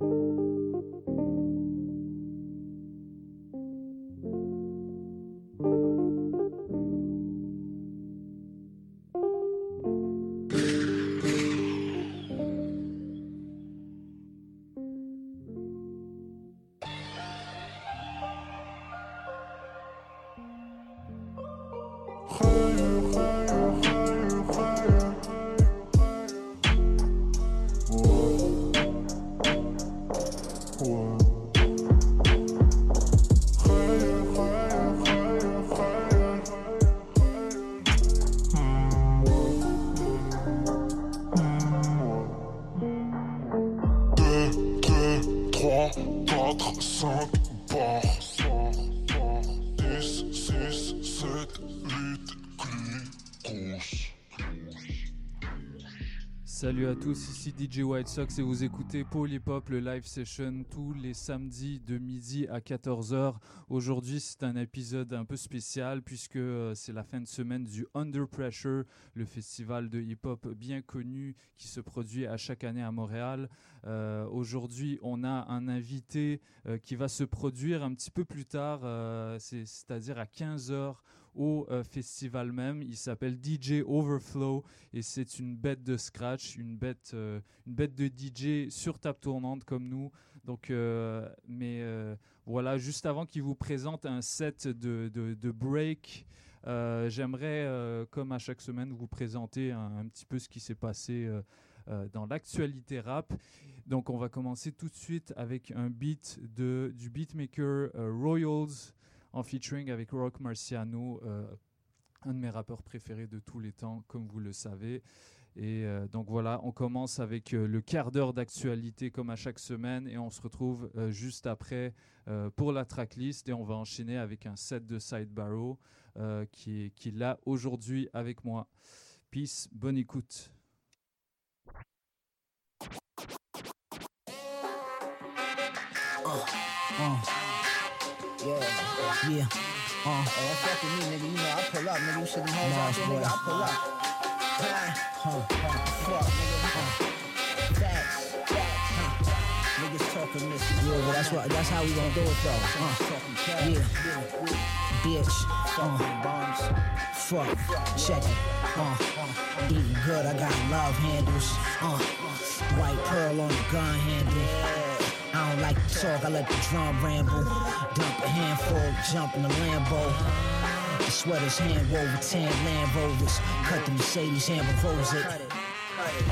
Salut à tous, ici DJ White Sox et vous écoutez Polypop, le live session tous les samedis de midi à 14h. Aujourd'hui, c'est un épisode un peu spécial puisque euh, c'est la fin de semaine du Under Pressure, le festival de hip-hop bien connu qui se produit à chaque année à Montréal. Euh, aujourd'hui, on a un invité euh, qui va se produire un petit peu plus tard, c'est-à-dire à 15h au euh, festival même. Il s'appelle DJ Overflow et c'est une bête de scratch, une bête, euh, une bête de DJ sur table tournante comme nous. Donc, euh, mais voilà, juste avant qu'il vous présente un set de, de, break. J'aimerais, comme à chaque semaine, vous présenter un, petit peu ce qui s'est passé dans l'actualité rap. Donc on va commencer tout de suite avec un beat de, du beatmaker Royals en featuring avec Rock Marciano, euh, un de mes rappeurs préférés de tous les temps, comme vous le savez. Et euh, donc voilà, on commence avec euh, le quart d'heure d'actualité comme à chaque semaine et on se retrouve juste après pour la tracklist et on va enchaîner avec un set de Side Barrow qui est, qui là aujourd'hui avec moi. Peace, bonne écoute. Oh, oh. Yeah. Yeah. Uh. Hey, that's fuck with me, nigga. You know I pull up, nigga. You them hoes out there, nigga. I pull up. Huh. Huh. Fuck, nigga. Huh. Facts. Niggas talking this. Yeah, but that's what. That's how we gonna do it though. Huh. Yeah. Bitch. Uh. Fuck. Check it. Uh. Eating good. I got love handles. Uh. White pearl on the gun handle. I don't like to talk, I let the drum ramble. Dump a handful, jump in the Lambo. The sweater's hand woven, tan Land Rovers. Cut the Mercedes, Amber Rose it.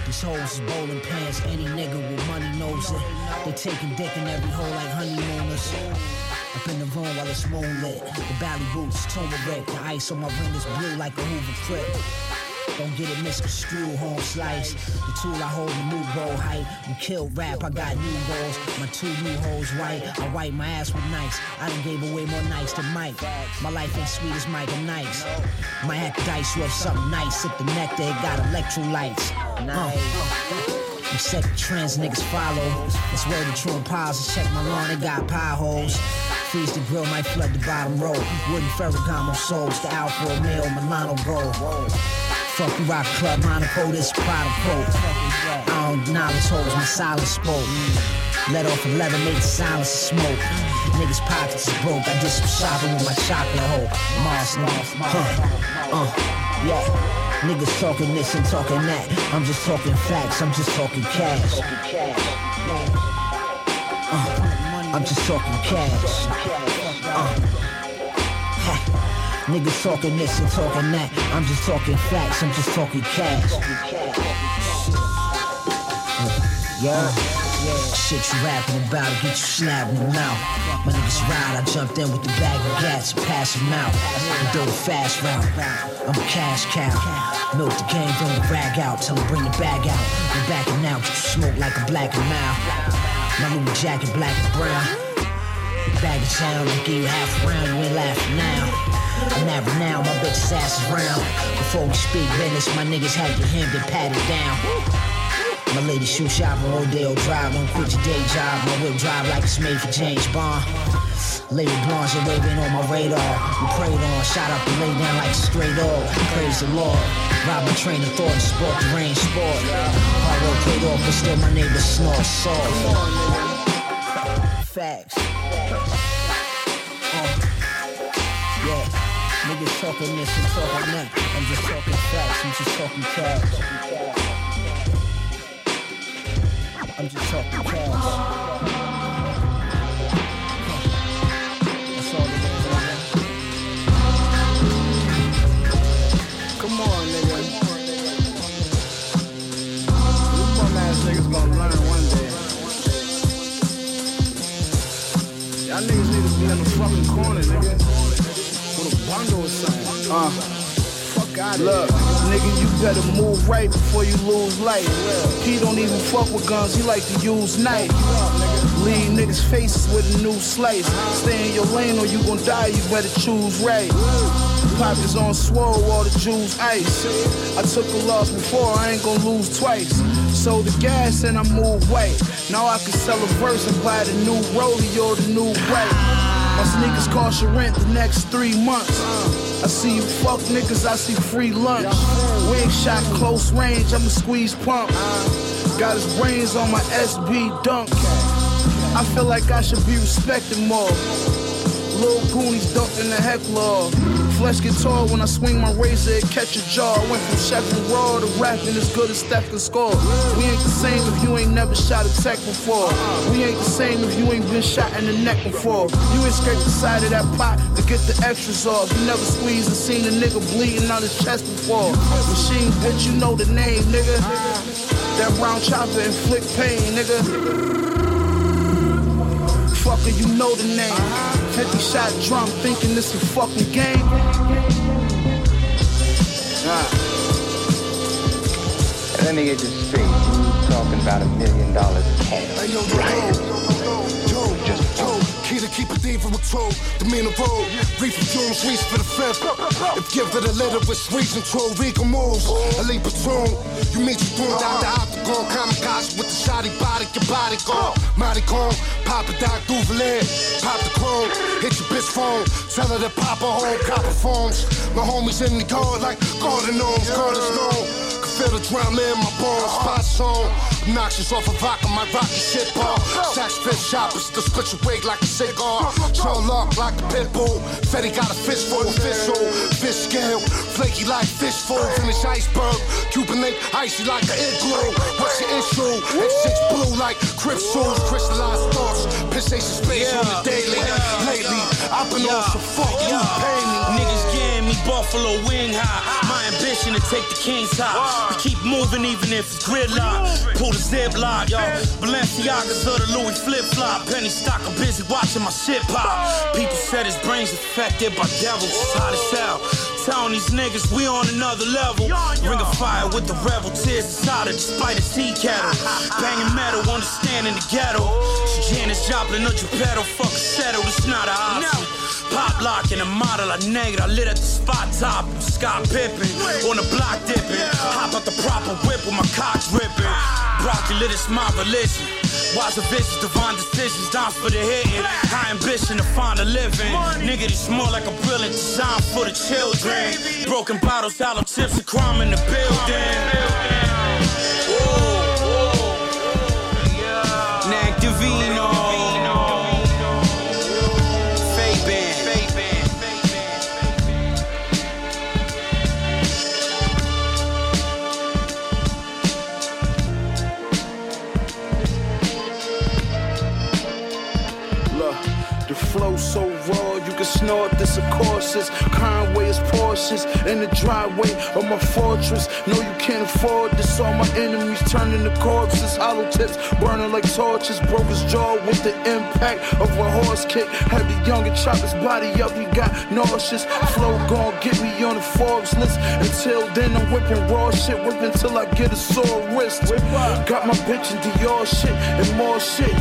These hoes is bowling pants, any nigga with money knows it. They taking dick in every hole like honeymooners. Up in the room while it's moonlit. The bally boots, turmeric. The ice on my ring is blue like a Hoover Crip. Don't get it misconstrued, home slice. The tool I hold, the new bow height. You kill rap, I got new goals. My two new hoes white. I wipe my ass with nights. I done gave away more nights than Mike. My life ain't sweet as Mike and Ike. My hack dice with something nice. Hit the nectar, it got electrolytes. Uh. You set the trends, niggas follow. It's where the true piles. Check my lawn, it got pie holes. Freeze the grill, might flood the bottom row. Wooden Ferragamo soles, the Alfa Romeo Milano gold. Fuck you rock club, Monaco, this Prada coat. I don't acknowledge hoes, my silence spoke. Let off a leather, make the silence of smoke. Niggas pockets is broke, I did some shopping with my chocolate hoe. Mars, huh, uh, yeah. Niggas talking this and talking that. I'm just talking facts, I'm just talking cash. Uh, I'm just talking cash. Uh. Niggas talking this and talking that. I'm just talking facts, I'm just talking cash. Yeah. Shit you rapping about to get you snapping them out. My niggas ride, I jumped in with the bag of gas and pass them out. I do the fast route. I'm a cash cow. Milk the game, then the rag out. Tell them bring the bag out. I'm backing out, get you smoke like a Black and Mild. My Louis jacket, black and brown. Bag of sound, I give you half a round, you ain't laughing now. And never now, my bitch's ass is round. Before we speak business, my niggas had to hand and pat it down. My lady shoe shopping, Rodeo Drive, don't quit your day job. My whip drive like it's made for James Bond. Lady Blanche, you're waving on my radar. We prayed on, shot up and lay down like stray dog. Praise the Lord. Robin train of thought, sport the rain sport. Hard work paid off, but still my neighbors snort salt. Facts. Niggas talking this and talking that. I'm just talking facts, I'm just talking cash. I'm just talking cash. Niggas gonna learn one day. Y'all niggas need to be in the fucking corner, nigga. Something. Uh. Fuck out Look, nigga, you better move right before you lose life. He don't even fuck with guns, he like to use knife. Leave niggas' faces with a new slice. Stay in your lane or you gon' die, you better choose right. Pockets on swole, all the jewels ice. I took a loss before, I ain't gon' lose twice. Sold the gas and I moved white. Now I can sell a verse and buy the new rollie or the new white. My sneakers cost your rent the next three months. I see you fuck niggas, I see free lunch. Ain't shot close range, I'ma squeeze pump. Got his brains on my SB dunk. I feel like I should be respected more. Lil Goonies dumped in the heck law. Flesh get tall when I swing my razor, it catch a jaw. I went from chef and raw to rapping as good as Steph can score. We ain't the same if you ain't never shot a tech before. We ain't the same if you ain't been shot in the neck before. You ain't scraped the side of that pot to get the extras off. You never squeezed and seen a nigga bleeding on his chest before. Machine bitch, you know the name, nigga. That round chopper inflict pain, nigga. Fucker, you know the name. 50 shot drum, thinking this a fucking game. Nah. Me get this straight. Talking about a million dollars cash. Hey, yo, yo, yo, yo, Just yo, key to keep it even with toe, the mean of road, reef from fumes, reach for the fifth. If give it a letter with reason, troll, legal moves, a leap platoon. You meet you doing down the octagon, kamikaze with the shoddy body, your body gone. Mighty con, pop a doc, Duvalier, pop the clone, hit your bitch phone, tell her to pop her home, copper phones. My homies in the guard like garden gnomes, garden stone. Feel the drum in my bones, spot song. Obnoxious off of vodka, my rocky shit bar. Sax fish shoppers, to split your wig like a cigar. Troll up like a pit bull. Fetty got a fish full of fish hole. Fish scale, flaky like fish full. Finish iceberg, Cuban link, icy like an igloo. What's your issue? F6 blue like crystals, crystallized thoughts. Pissation space on the daily. Lately, I've been on some fuck you, pay me. Niggas getting me Buffalo wing high. My ambition to take the king's high. We keep moving even if it's gridlock. Pull the zip lock, yo. Balenciagas or the Louis flip flop. Penny stock, I'm busy watching my shit pop. People said his brains affected by devils. Hot as hell. Telling these niggas we on another level. Ring of fire with the rebel tears inside her despite a tea kettle. Banging metal, understanding the ghetto. She Janis Joplin or Geppetto, fuck settle, it's not an option. Pop locking a model, I I lit at the spot top. I'm Scott Pippen on the block dipping. Hop out the proper whip with my cock dripping. Broccoli lit, it's my religion. Wise of visions, divine decisions, dance for the hitting. High ambition to find a living. Nigga, this more like a brilliant design for the children. Broken bottles, hollow tips, and crime in the building. Snort this of courses. Conway in the driveway of my fortress. No, you can't afford this. All my enemies turning to corpses. Hollow tips burning like torches. Broke his jaw with the impact of a horse kick. Had the young and chop his body up, he got nauseous. Flow gon' get me on the Forbes list. Until then, I'm whipping raw shit, whipping till I get a sore wrist. Got my bitch in Dior shit and more shit.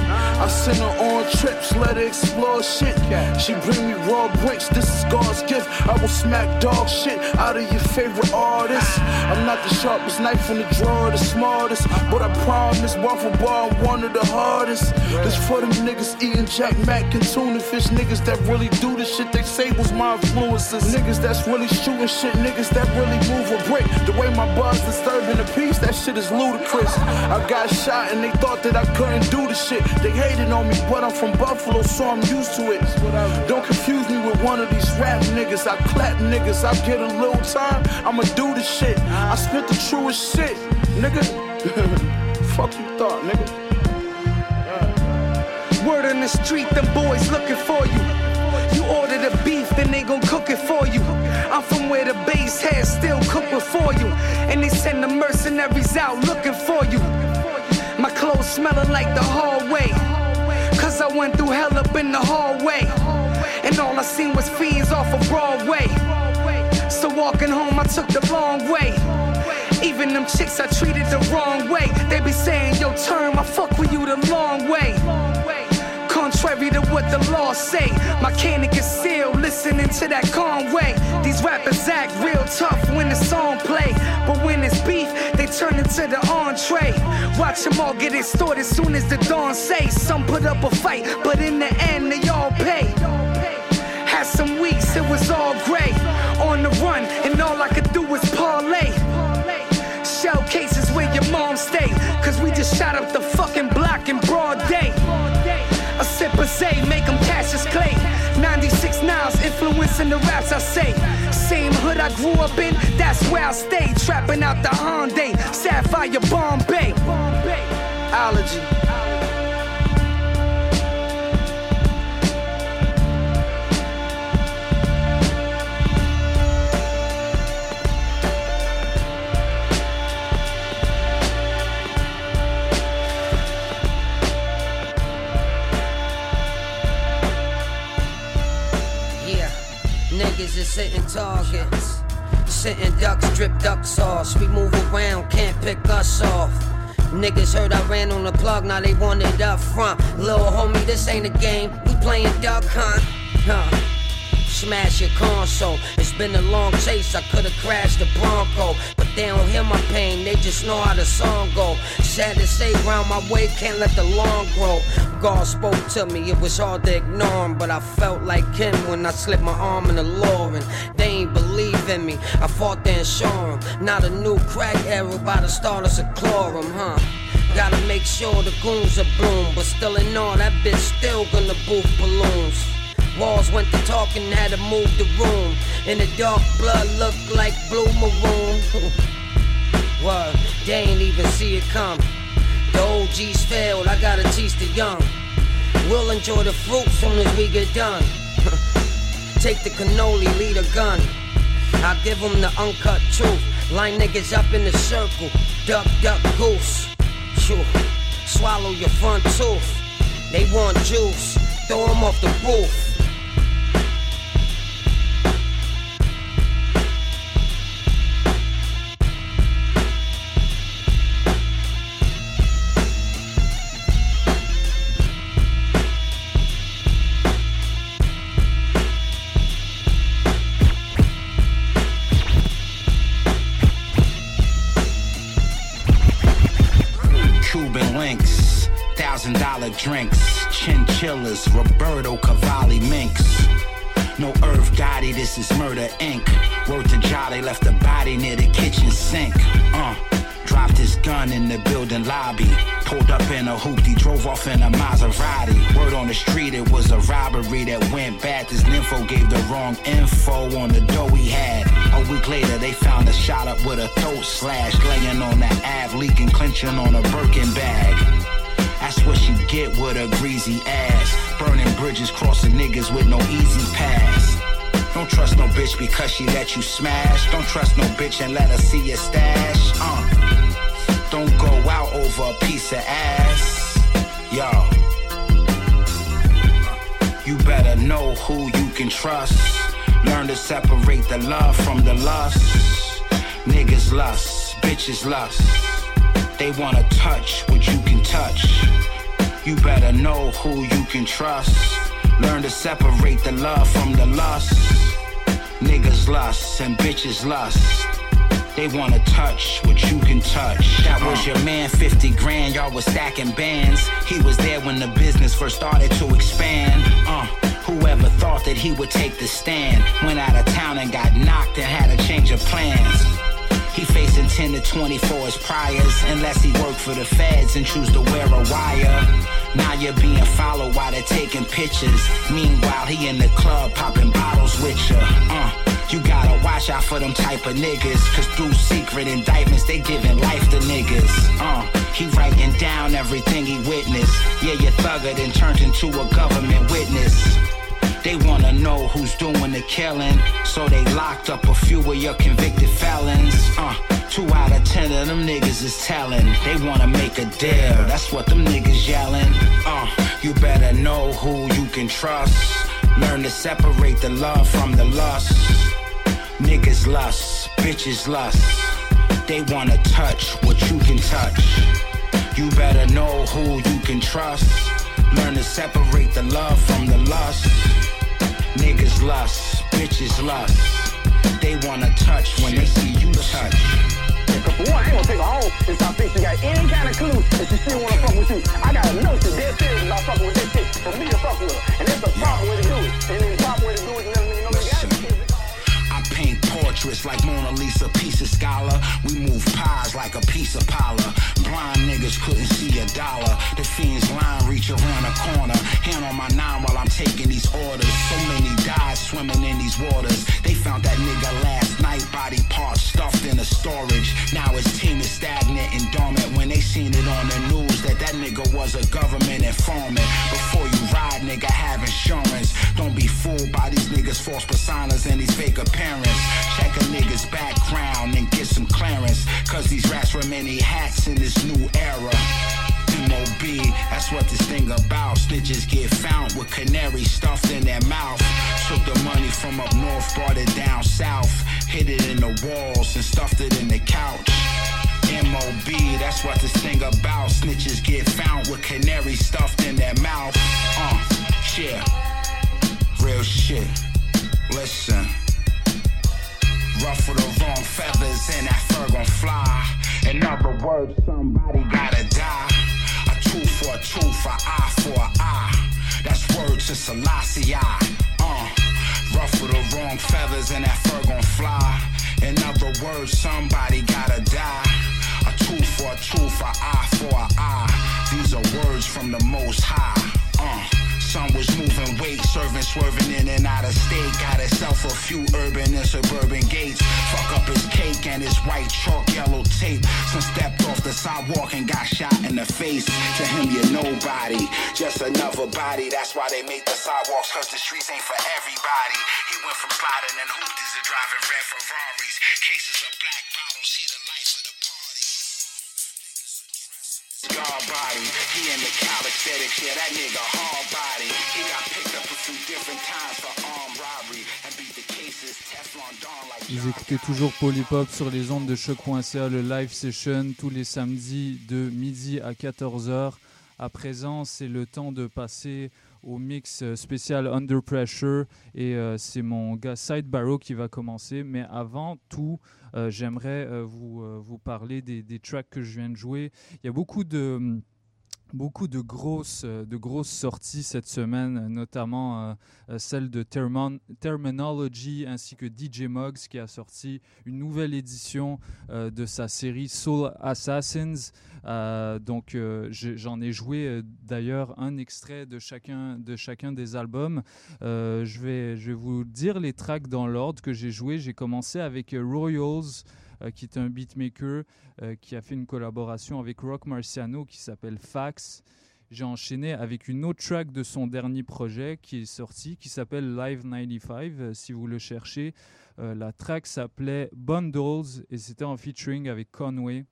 I send her on trips, let her explore shit. She bring me raw bricks, this is God's gift. I will smack dog talk shit out of your favorite artist. I'm not the sharpest knife in the drawer, the smartest. But I promise, waffle bar, I'm one of the hardest. This for them niggas eating Jack Mac and tuna fish. Niggas that really do the shit they say was my influences. Niggas that's really shooting shit. Niggas that really move a brick. The way my buzz disturbing the peace, that shit is ludicrous. I got shot and they thought that I couldn't do the shit. They hated on me, but I'm from Buffalo, so I'm used to it. Don't confuse me with one of these rap niggas. I clap niggas. I get a little time, I'ma do the shit. I spit the truest shit, nigga. Fuck you thought, nigga. Word on the street, them boys looking for you. You order the beef, then they gon' cook it for you. I'm from where the base head still cook for you. And they send the mercenaries out looking for you. My clothes smelling like the hallway. Cause I went through hell up in the hallway. And all I seen was fiends off of Broadway. So walking home, I took the long way. Even them chicks I treated the wrong way. They be saying, yo, turn, I fuck with you the long way. Contrary to what the law say, my cannon is sealed, listening to that Conway. These rappers act real tough when the song play, but when it's beef, they turn into the entree. Watch them all get extorted soon as the dawn say. Some put up a fight, but in the end they all pay. Some weeks, it was all gray. On the run, and all I could do was parlay. Shell cases where your mom stay. Cause we just shot up the fucking block in broad day. A sip of say, make them Cassius Clay. 96 Niles, influencing the raps I say. Same hood I grew up in, that's where I stayed. Trapping out the Hyundai, Sapphire Bombay. Allergy. Niggas is sitting targets. Sitting ducks, drip duck sauce. We move around, can't pick us off. Niggas heard I ran on the plug, now they want it up front. Little homie, this ain't a game. We playing duck hunt. Huh. Smash your console. It's been a long chase. I could've crashed the Bronco, but they don't hear my pain. They just know how the song go. Sad to say, round my way, can't let the lawn grow. God spoke to me. It was hard to ignore him, but I felt like him when I slipped my arm in the and they ain't believe in me. I fought to insure him. Not a new crack era by the starters of chlorum, huh? Gotta make sure the goons are bloom, but still in all, that bitch still gonna boof balloons. Walls went to talking, had to move the room. In the dark, blood looked like blue maroon. Word, they ain't even see it come. The OGs failed, I gotta teach the young. We'll enjoy the fruit soon as we get done. Take the cannoli, lead a gun. I give them the uncut truth. Line niggas up in the circle. Duck, duck, goose. Phew. Swallow your front tooth. They want juice. Throw 'em off the roof. Drinks, chinchillas, Roberto Cavalli minks. No Irv Gotti, this is Murder Inc. Word to Jolly, left the body near the kitchen sink. Uh, dropped his gun in the building lobby. Pulled up in a hoopty, drove off in a Maserati. Word on the street, it was a robbery that went bad. This nympho gave the wrong info on the dough he had. A week later, they found a shot up with a throat slash, laying on the Av, leaking, clinching on a Birkin bag. That's what you get with a greasy ass. Burning bridges, crossing niggas with no easy pass. Don't trust no bitch because she let you smash. Don't trust no bitch and let her see your stash. Uh. Don't go out over a piece of ass. Yo. You better know who you can trust. Learn to separate the love from the lust. Niggas lust, bitches lust. They wanna touch what you can touch. You better know who you can trust. Learn to separate the love from the lust. Niggas lust and bitches lust. They wanna touch what you can touch. That was your man, 50 grand, y'all was stacking bands. He was there when the business first started to expand. Uh, whoever thought that he would take the stand? Went out of town and got knocked and had a change of plans. He facing 10 to 20 for his priors, unless he work for the feds and choose to wear a wire. Now you're being followed while they're taking pictures. Meanwhile, he in the club popping bottles with you. Uh, you gotta watch out for them type of niggas, cause through secret indictments, they giving life to niggas. Uh, he writing down everything he witnessed. Yeah, you thugger then turned into a government witness. They wanna know who's doing the killing, so they locked up a few of your convicted felons. Uh, two out of ten of them niggas is telling. They wanna make a deal, that's what them niggas yelling. Uh, you better know who you can trust. Learn to separate the love from the lust. Niggas lust, bitches lust. They wanna touch what you can touch. You better know who you can trust. Learn to separate the love from the lust. Niggas lust, bitches lust. They wanna touch when they see you touch. One, I ain't gonna take her home until I think she got any kind of clue that she still wanna fuck with you. I gotta know she's dead serious about fucking with this shit for me to fuck with her. And that's the proper way to do it. And then the proper way to do it like Mona Lisa, piece of scholar. We move pies like a piece of parlor. Blind niggas couldn't see a dollar. The fiend's line reach around a corner. Hand on my nine while I'm taking these orders. So many died swimming in these waters. They found that nigga last night, body parts stuffed in a storage. Now his team is stagnant and dormant. When they seen it on the news that that nigga was a government informant. Before you ride, nigga, have insurance. Don't be fooled by these niggas' false personas and these fake appearance. Check a nigga's background and get some clearance. Cause these rats wear many hats in this new era. MOB, that's what this thing about. Snitches get found with canary stuffed in their mouth. Took the money from up north, brought it down south. Hid it in the walls and stuffed it in the couch. MOB, that's what this thing about. Snitches get found with canary stuffed in their mouth. Uh, shit. Real shit. Listen. Ruffle the wrong feathers and that fur gon' fly. In other words, somebody gotta die. A tooth for a tooth, a eye for a eye. That's word to Selassie. Uh, ruffle the wrong feathers and that fur gon' fly. In other words, somebody gotta die. A tooth for a tooth, a eye for a eye. These are words from the most high. Uh, son was moving weight, serving, swerving in and out of state. Got himself a few urban and suburban gates. Fuck up his cake and his white chalk yellow tape. Son stepped off the sidewalk and got shot in the face. To him, you're nobody, just another body. That's why they make the sidewalks, cause the streets ain't for everybody. He went from sliding and hoopties to driving red Ferraris. Cases of black Vous écoutez toujours Polypop sur les ondes de choc.ca, le live session tous les samedis de midi à 14h. À présent, c'est le temps de passer au mix euh, spécial Under Pressure et euh, c'est mon gars Side Barrow qui va commencer. Mais avant tout, euh, j'aimerais vous, vous parler des, des tracks que je viens de jouer. Il y a beaucoup de beaucoup de grosses, euh, de grosses sorties cette semaine, notamment euh, euh, celle de Terminology ainsi que DJ Muggs qui a sorti une nouvelle édition euh, de sa série Soul Assassins. Euh, donc euh, j'en ai joué euh, d'ailleurs un extrait de chacun, de chacun des albums. Euh, je, vais, je vais vous dire les tracks dans l'ordre que j'ai joué. J'ai commencé avec euh, Royals euh, qui est un beatmaker euh, qui a fait une collaboration avec Rock Marciano qui s'appelle Fax. J'ai enchaîné avec une autre track de son dernier projet qui est sorti, qui s'appelle Live 95, euh, si vous le cherchez. Euh, la track s'appelait Bundles et c'était en featuring avec Conway.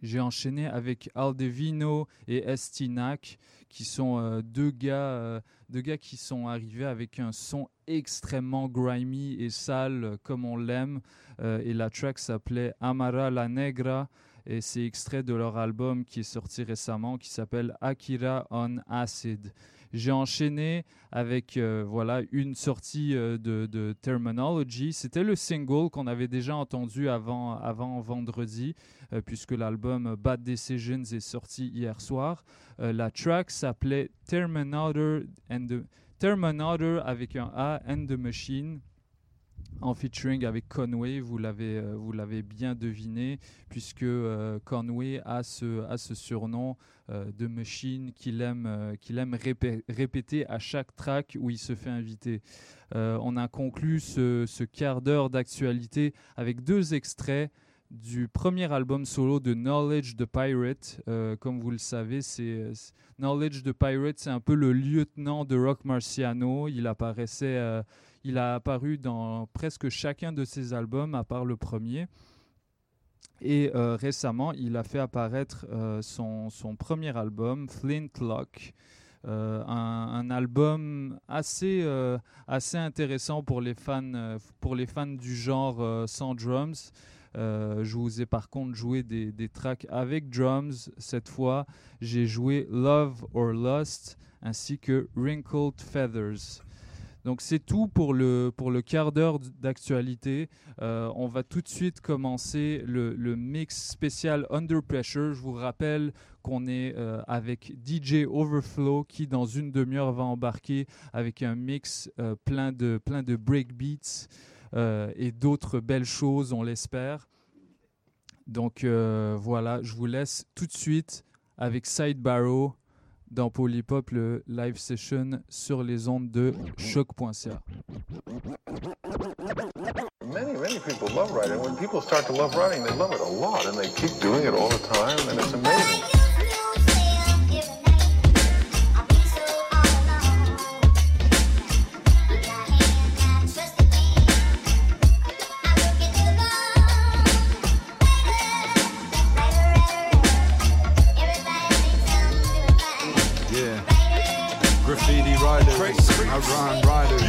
J'ai enchaîné avec Aldevino et Estinac, qui sont euh, deux, gars, euh, deux gars qui sont arrivés avec un son extrêmement grimy et sale, euh, comme on l'aime. Et la track s'appelait Amara la Negra. et c'est extrait de leur album qui est sorti récemment qui s'appelle Akira on Acid. J'ai enchaîné avec euh, voilà une sortie euh, de, Terminology. C'était le single qu'on avait déjà entendu avant, avant vendredi, euh, puisque l'album Bad Decisions est sorti hier soir. la track s'appelait Terminator, and Terminator avec un A and the Machine en featuring avec Conway, vous l'avez euh, vous l'avez bien deviné, puisque euh, Conway a ce, a ce surnom euh, de machine qu'il aime, qu'il aime répéter à chaque track où il se fait inviter. on a conclu ce, quart d'heure d'actualité avec deux extraits du premier album solo de Knowledge the Pirate. comme vous le savez, c'est Knowledge the Pirate, c'est un peu le lieutenant de Rock Marciano. Il apparaissait il a apparu dans presque chacun de ses albums, à part le premier. Et euh, récemment, il a fait apparaître euh, son, son, premier album, Flintlock. Euh, un, album assez, assez intéressant pour les, fans, pour les fans du genre sans drums. je vous ai par contre joué des, des tracks avec drums. Cette fois, j'ai joué Love or Lust ainsi que Wrinkled Feathers. Donc c'est tout pour le, pour le quart d'heure d'actualité. Euh, on va tout de suite commencer le, mix spécial Under Pressure. Je vous rappelle qu'on est euh, avec DJ Overflow qui dans une demi-heure va embarquer avec un mix euh, plein de, plein de breakbeats et d'autres belles choses, on l'espère. Donc voilà, je vous laisse tout de suite avec Side Barrow dans Polypop, le live session sur les ondes de choc.ca. Many, many people love writing. When people start to love writing, they love it a lot and they keep doing it all the time and it's amazing. Rhyme riders.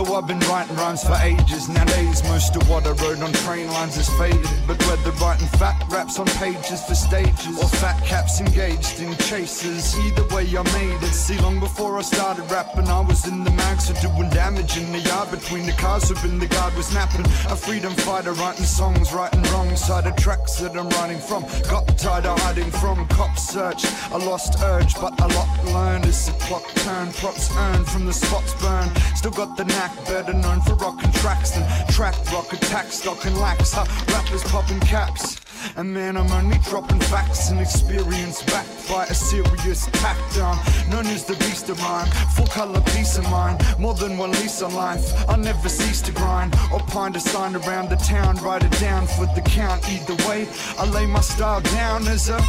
Though I've been writing rhymes for ages, nowadays most of what I wrote on train lines is faded. But whether writing fat raps on pages for stages or fat caps engaged in chases, either way I made it. See, long before I started rapping, I was in the mags so doing damage in the yard between the cars. Hoping the guard was napping. A freedom fighter writing songs, writing wrong side of tracks that I'm writing from. Got tired of hiding from cop search. I lost urge, but a lot learned as the clock turned. Props earned from the spots burned. Still got the better known for rocking tracks than track rock attacks, stock and lax. Huh? Rappers popping caps. And man, I'm only dropping facts and experience backed by a serious tack down. Known as the beast of mine, full color peace of mind. More than one lease on life. I never cease to grind or find a sign around the town. Write it down for the count. Either way, I lay my style down as a.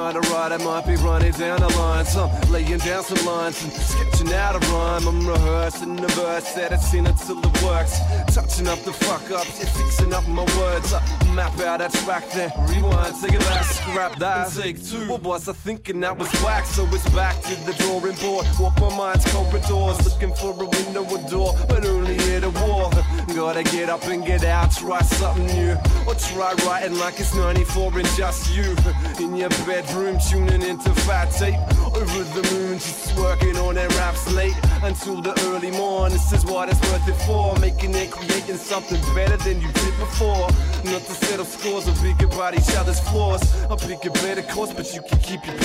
kind of I might be running down the line. Some laying down some lines and sketching out a rhyme. I'm rehearsing the verse, editing it till it works. Touching up the fuck ups, yeah, fixing up my words. I map out that track, then rewind, take it back, scrap that, take two. What was I thinking that was whack? So it's back to the drawing board. Walk my mind's corridors, looking for a window or door, but only wall. Gotta get up and get out, try something new, or try writing like it's 94 and just you. In your bedroom tuning into fat tape. Over the moon just working on their raps late. Until the early morning this is what it's worth it for. Making it creating something better than you did before. Not to settle scores or big about each other's flaws. I'll pick better course but you can keep your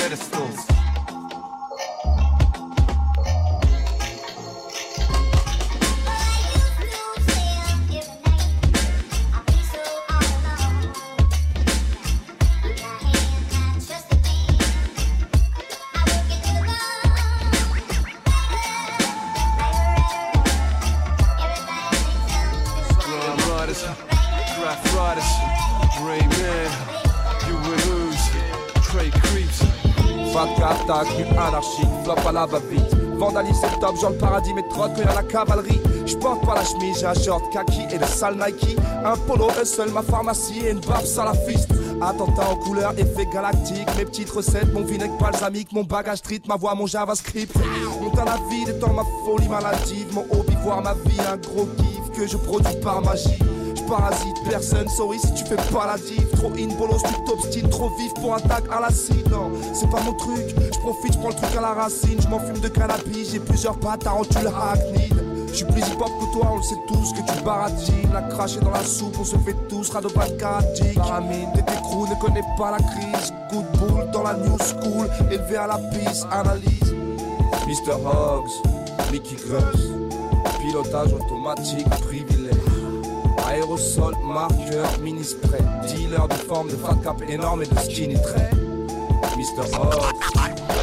pedestals attaque, une anarchique, flop à la va-vite. Vandalisme top, genre le paradis, mais trotte y'a la cavalerie. J'porte pas la chemise, j'ai un short kaki et le sale Nike. Un polo, un seul, ma pharmacie et une barbe salafiste. Attentat en couleur, effet galactique. Mes petites recettes, mon vinaigre balsamique, mon bagage street, ma voix, mon JavaScript. Monte à la vie, étant ma folie maladive. Mon hobby, voir ma vie, un gros kiff que je produis par magie. Parasite personne, sorry si tu fais pas la diff. Trop in, bolos, tu t'obstines, trop vif pour tag à l'acide. Non, c'est pas mon truc, je profite, je prends le truc à la racine. Je m'en de cannabis, j'ai plusieurs pattes à tu le hackney. Je suis plus hip hop que toi, on le sait tous que tu baratines. La cracher dans la soupe, on se fait tous radobat karatique. Paramine, tes crew ne connaît pas la crise. Coup de boule dans la new school, élevé à la piste, analyse. Mr. Hobbs, Mickey Grubbs, pilotage automatique, privilège. Aérosol, marqueur, mini dealer de forme de fat cap énorme et de skinny trait. Mr. Hobbs,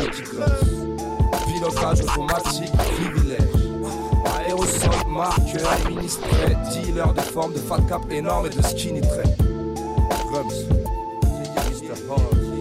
Mickey Grubbs, pilotage automatique, privilège. Aérosol, marqueur, mini dealer de forme de fat cap énorme et de skinny trait. Grubs, Mr. Hobbs.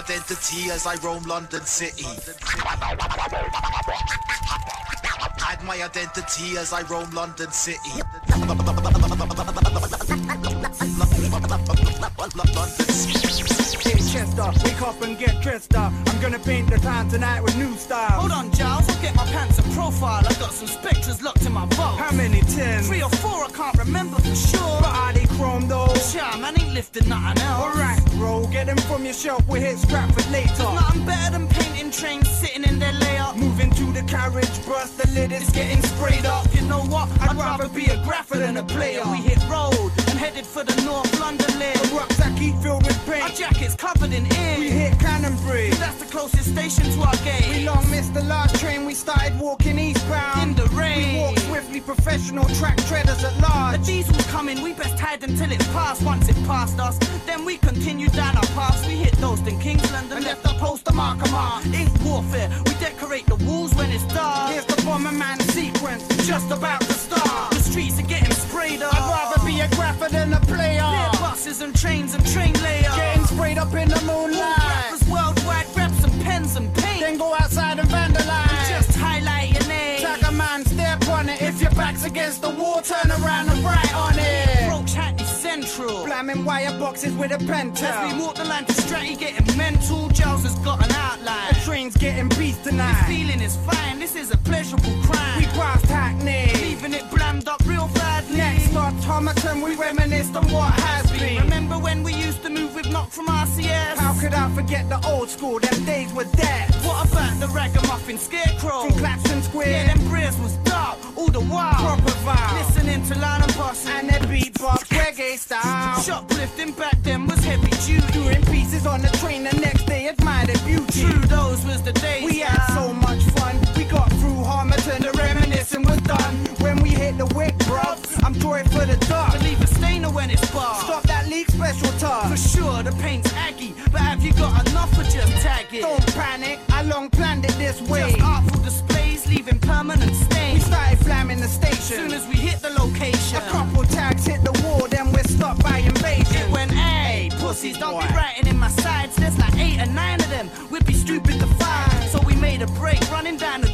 Identity as I roam London City. Hide my identity as I roam London City. Hey Chester, wake up and get dressed up. I'm gonna paint the town tonight with new style. Hold on, Giles, I'll get my pants and profile. I got some spectres locked in my vault. How many ten? Three or four, I can't remember for sure. But are they chrome though? Sure, man, ain't lifting nothing else. Alright, bro, get them from your shelf. We hit Stratford later. There's nothing better than painting trains sitting in their layout. Moving to the carriage, burst the lid, it's getting sprayed up. You know what? I'd rather be a grapher than a player. We hit road and headed for the North London layer. A rucksack filled with paint. Our jackets covered in. We hit Canonbury. That's the closest station to our gate. We long missed the last train. We started walking eastbound. In the rain. We walked swiftly, professional track treaders at large. A diesel's coming. We best hide until it's past. Once it passed us, then we continued down our paths. We hit Dalston, Kingsland, and left our poster marker mark. Ink warfare. We decorate the walls when it's dark. Here's the bomber man sequence, just about to start. The streets are getting sprayed up. I'd rather be a grapher than a player. Near buses and trains and train layers. Sprayed up in the moonlight. Rappers worldwide, grab some pens and paint. Then go outside and vandalize. Just highlight your name. Tag a man, step on it. If your back's against the wall, turn around and write on it. Roach Hackney Central. Blamming wire boxes with a pen As we walk the line to Stratty, getting mental. Giles has got an outline. The train's getting beast tonight. This feeling is fine. This is a pleasurable crime. We passed Hackney. Leaving it blammed up real badly. Next automaton, we reminisced on what has been. Remember when we used to move knock from RCS? How could I forget the old school? Them days were dead. What about the ragamuffin scarecrow? From Clapton Square. Yeah, them breers was dark all the while. Proper vibe. Listening to Lionel Boss and their beatbox reggae style. Shoplifting back then was heavy duty. Doing pieces on the train the next day, admired the beauty. True, those was the days. We had so much fun. We got through Homerton, the reminiscing was done. When we hit the wick, bruv, I'm drawing for the dark. to leave a stainer when it's bar. Stop special. For sure, the paint's aggy. But have you got enough or just tag it? Don't panic, I long planned it this way. Just artful displays, leaving permanent stains. We started flamming the station. Soon as we hit the location. A couple tags hit the wall, then we're stopped by invasion. It went, hey, pussies, don't boy. be writing in my sides. There's like eight or nine of them. We'd be stupid to find. So we made a break, running down the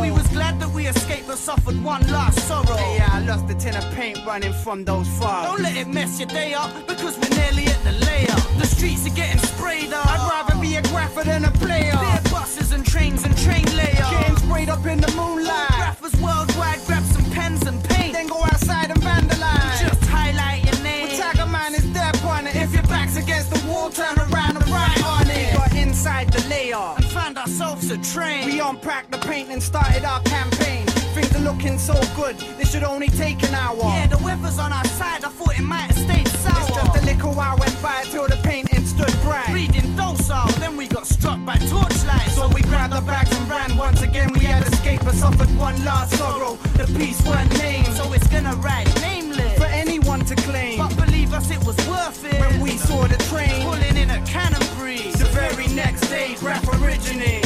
We was glad that we escaped but suffered one last sorrow. Yeah, I lost a tin of paint running from those fires. Don't let it mess your day up because we're nearly at the layer. The streets are getting sprayed up. I'd rather be a grapher than a player. Beer buses and trains and train layers. Getting sprayed up in the moonlight. Rappers worldwide grab some pens and paint. Then go outside and vandalize. Just highlight your name. Well, tag a man is dead on it. If your back's against the wall, turn around and write on it. Got inside the layer ourselves a train. We unpacked the paint and started our campaign. Things are looking so good, this should only take an hour. Yeah, the weather's on our side. I thought it might have stayed sour. It's just a little while went by till the painting stood bright. Reading docile, then we got struck by torchlight. So we grabbed our bags and ran. Once again, we had escaped, but suffered one last sorrow. The peace weren't named, so it's gonna ride nameless for anyone to claim. But believe us, it was worth it when we saw the train pulling in a Canonbury. The very next day, rap originates.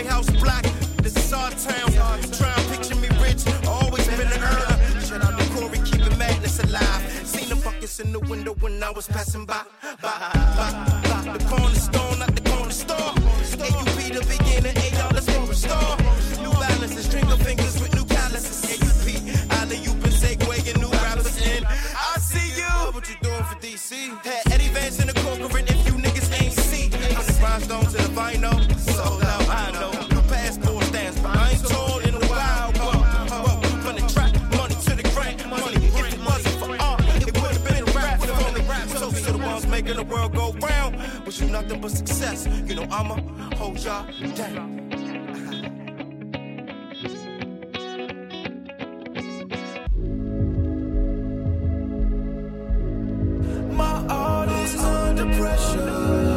White House block. This is our town. Try and picture me rich. Always been an earner. Shout out to Corey, keeping madness alive. Seen the buckets in the window when I was passing by. By, by, by. The corner store, not the corner store. And you be the beginner, and y'all the store restore. New balances, and fingers with new calluses. AUP, Ali, you been segueing new rappers in. I see you. What you doing for DC? Had Eddie Vance in the corporate rhinestone to the vinyl, sold out, I know. New passport stands, but I ain't told in a while. Whoa, whoa, from the track, money to the grant, money. If it wasn't for art, it would have been a rap. So to the ones making the world go round, wish you nothing but success. You know I'ma hold y'all down. My art is under pressure.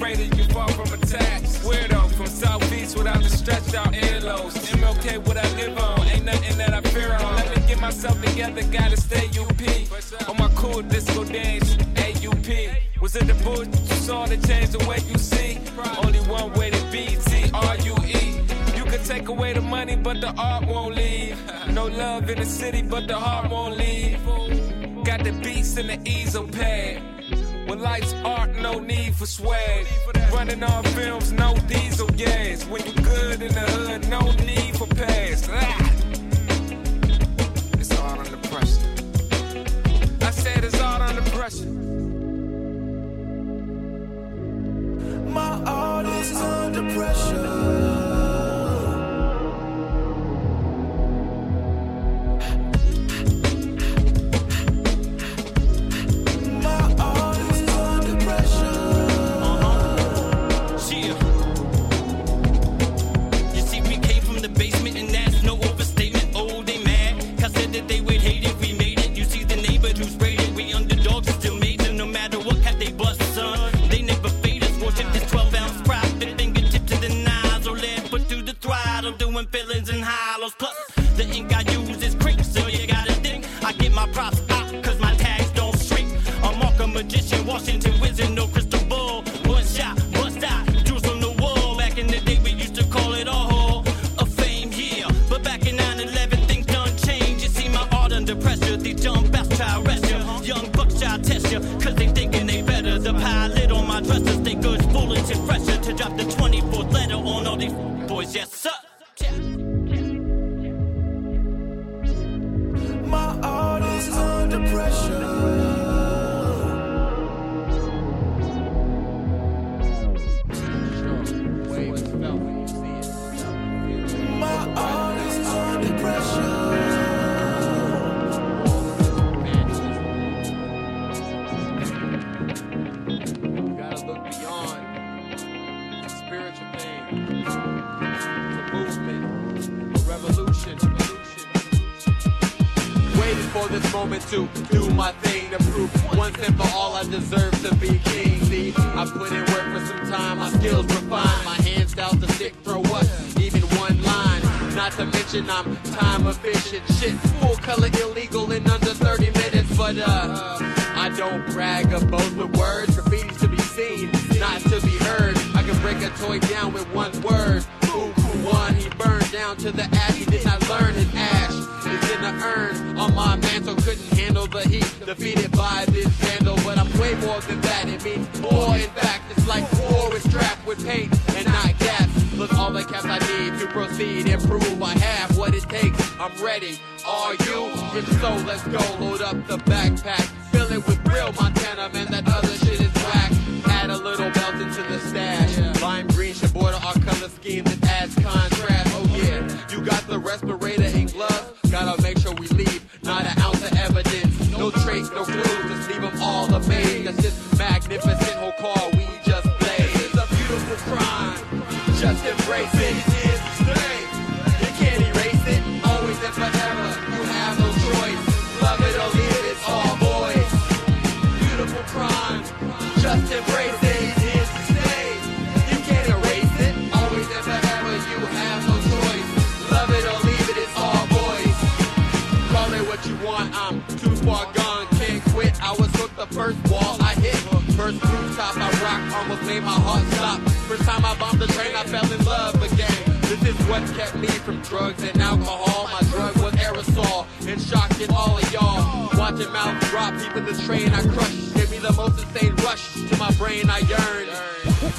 Respirator, you far from attached. Weirdo from southeast without the stretched out earlobes. MLK, what I live on, ain't nothing that I fear on. Let me get myself together, gotta stay UP. On my cool disco dance, AUP. Was it the bush you saw that changed the way you see? Only one way to be, T R U E. You can take away the money, but the art won't leave. No love in the city, but the heart won't leave. Got the beats in the easel pad. When life's art, no need for swag. Running on films, no diesel gas. When you good in the hood, no need for pass. Ah. It's art under pressure. I said it's art under pressure. Got made my heart stop. First time I bombed the train, I fell in love again. This is what kept me from drugs and alcohol. My drug was aerosol and shocking all of y'all. Watching mouth drop, keeping the train I crushed. Give me the most insane rush to my brain I yearn.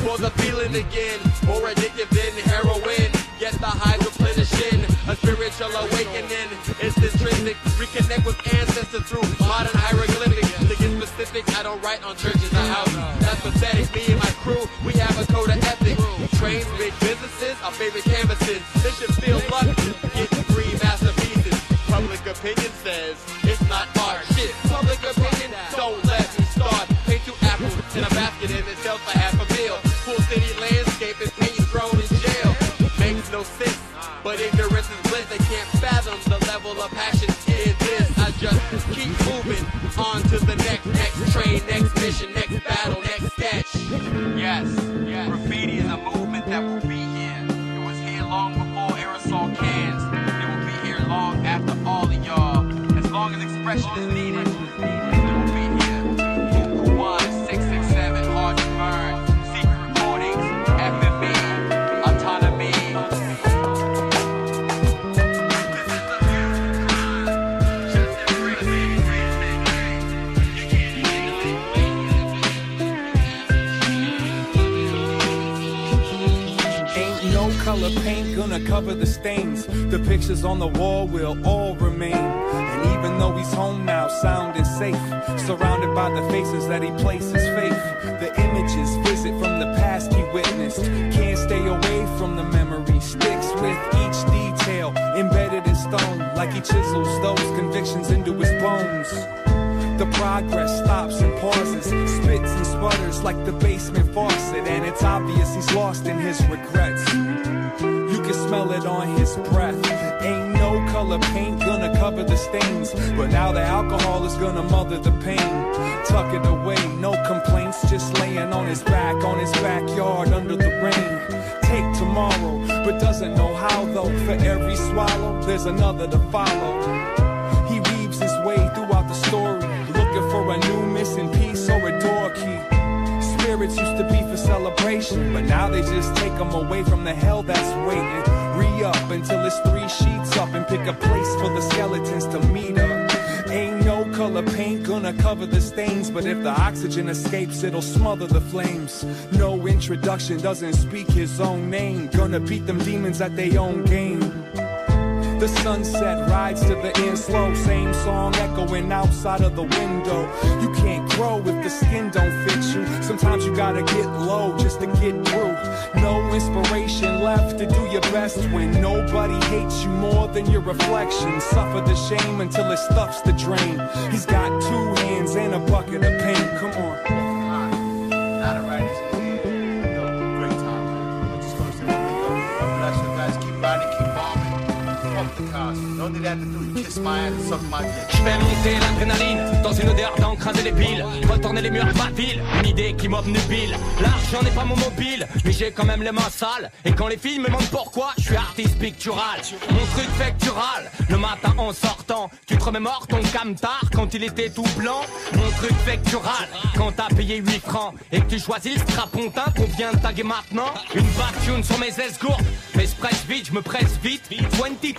For the feeling again, more addictive than heroin. Get the highs replenishing, a spiritual awakening. It's intrinsic. Reconnect with ancestors through modern hieroglyphics. To get specific, I don't write on churches or houses. That's pathetic. Me and my crew, we have a code of ethics. Trains, big businesses, our favorite canvases. This should feel lucky. Getting three masterpieces. Public opinion says it's not art. Shit, public opinion, don't let me start. Paint two apples in a basket and it sells for half a meal. Full city landscape is paint thrown in jail. Makes no sense, but ignorance is bliss. They can't fathom the level of passion in this. I just keep moving on to the next, next train, next mission, next is needed, gonna cover the stains. The pictures on the wall will all remain. And even though he's home now, sound and safe, surrounded by the faces that he places faith. The images visit from the past he witnessed. Can't stay away from the memory. Sticks with each detail, embedded in stone, like he chisels those convictions into his bones. The progress stops and pauses, spits and sputters like the basement faucet, and it's obvious he's lost in his regrets. Smell it on his breath. Ain't no color paint gonna cover the stains, but now the alcohol is gonna mother the pain. Tuck it away, no complaints, just laying on his back, on his backyard under the rain. Take tomorrow, but doesn't know how though. For every swallow, there's another to follow. He weaves his way throughout the story, looking for a new missing piece or a door key. Spirits used to be for celebration, but now they just take them away from the hell that's waiting. Up until it's three sheets up and pick a place for the skeletons to meet up. Ain't no color paint gonna cover the stains, but if the oxygen escapes, it'll smother the flames. No introduction doesn't speak his own name. Gonna beat them demons at their own game. The sunset rides to the end slow, same song echoing outside of the window. You can't grow if the skin don't fit you. Sometimes you gotta get low just to get through. No inspiration left to do your best when nobody hates you more than your reflection. Suffer the shame until it stuffs the drain. He's got two hands and a bucket of paint. Come on. Not a Je fais monter l'adrénaline dans une odeur d'encraser les piles. Retourner les murs de ma ville, une idée qui m'obnubile. L'argent n'est pas mon mobile, mais j'ai quand même les mains sales. Et quand les filles me demandent pourquoi, je suis artiste pictural. Mon truc factural, le matin en sortant, tu te remémores ton camtar quand il était tout blanc. Mon truc factural, quand t'as payé 8 francs et que tu choisis le strapontin qu'on vient de taguer maintenant? Une tune sur mes esgourdes, je presse vite, je me presse vite. 22,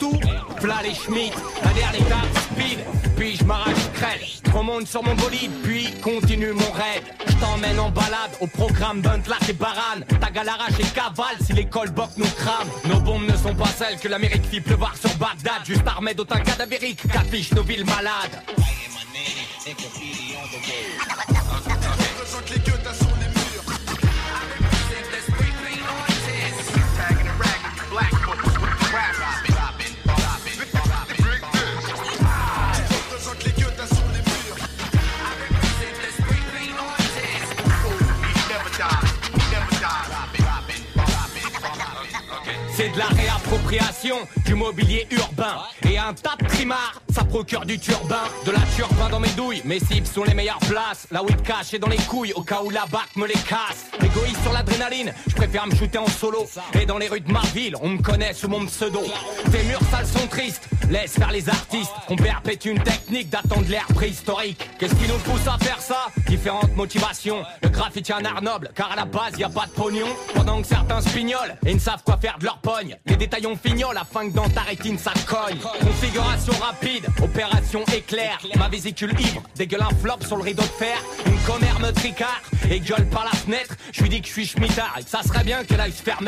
plat les Schmitt, la dernière carte speed. Puis je m'arrache crête, remonte sur mon bolide, puis continue mon raid. Je t'emmène en balade au programme Buntlack et Baran. Ta galarage et cavale si l'école boc nous crame. Nos bombes ne sont pas celles que l'Amérique fit pleuvoir sur Bagdad. Juste armée d'autant cadavériques qu'affichent nos villes malades. C'est de la réappropriation du mobilier urbain. Et un tas de primards, ça procure du turbin. De la turbin dans mes douilles, mes cibles sont les meilleures places. La whip cache est dans les couilles, au cas où la bac me les casse. Égoïste sur l'adrénaline, je préfère me shooter en solo. Et dans les rues de ma ville, on me connaît sous mon pseudo. Tes murs sales sont tristes, laisse faire les artistes. On perpétue une technique datant de l'ère préhistorique. Qu'est-ce qui nous pousse à faire ça? Différentes motivations. Le graffiti est un art noble, car à la base, y a pas de pognon. Pendant que certains spignoles et ne savent quoi faire de leur pogne, les détaillons fignolent afin que dans ta rétine, ça cogne. Configuration rapide, opération éclair. Ma vésicule ivre, dégueule un flop sur le rideau de fer. Une connère me tricard et gueule par la fenêtre. Je lui dis que je suis schmittard ça serait bien qu'elle aille se faire.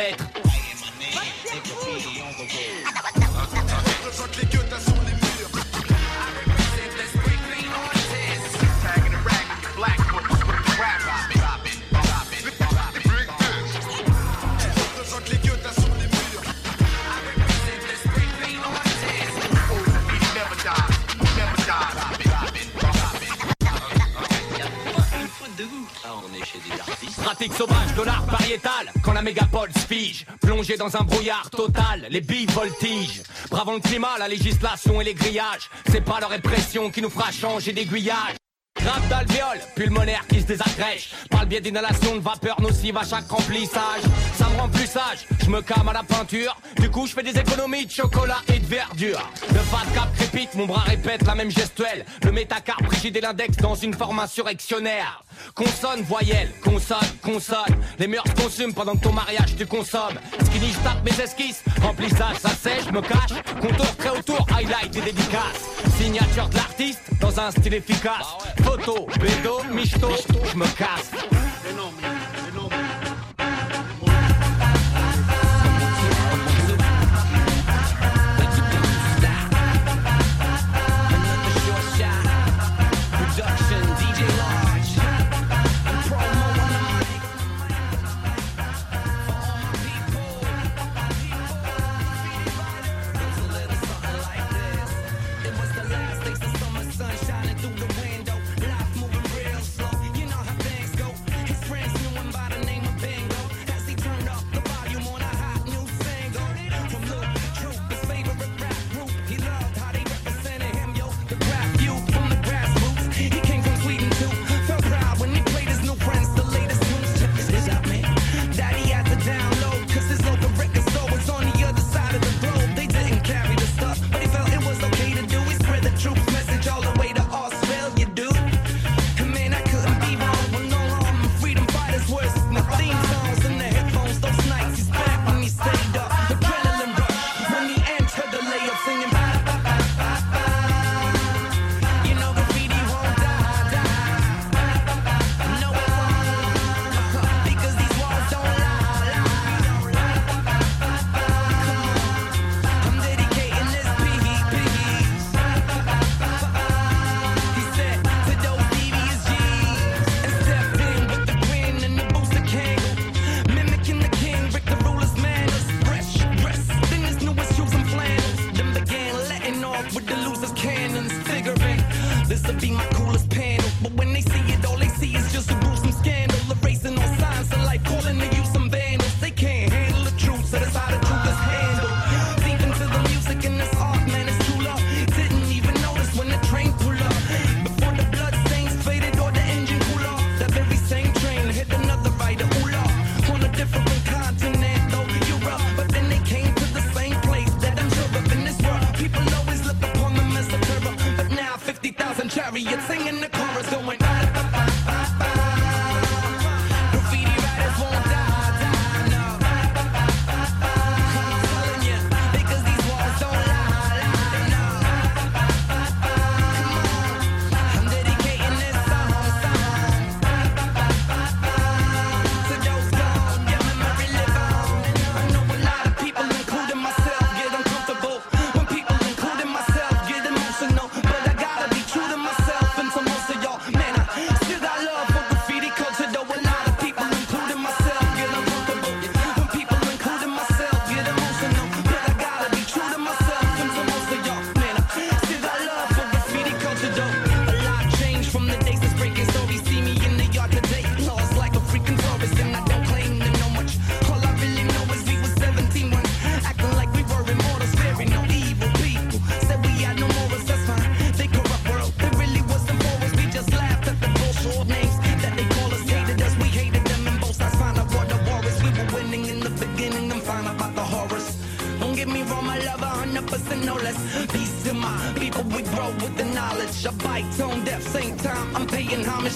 pratique sauvage de l'art variétal. Quand la mégapole se fige, plongée dans un brouillard total, les billes voltigent. Bravant le climat, la législation et les grillages. C'est pas leur répression qui nous fera changer d'aiguillage. Grappe d'alvéole, pulmonaire qui se désagrège Par le biais d'inhalation de vapeur nocive à chaque remplissage Ça me rend plus sage, je me calme à la peinture Du coup je fais des économies de chocolat et de verdure Le fat cap crépite, mon bras répète la même gestuelle Le métacarpe rigide et l'index dans une forme insurrectionnaire Consonne, voyelle, consonne, consonne. Les murs se consument pendant que ton mariage tu consommes. Skinny, je tape mes esquisses? Remplissage, ça sèche, je me cache. Contour, très autour, highlight et dédicace. Signature de l'artiste dans un style efficace. Photo, bédo, michto, je me casse.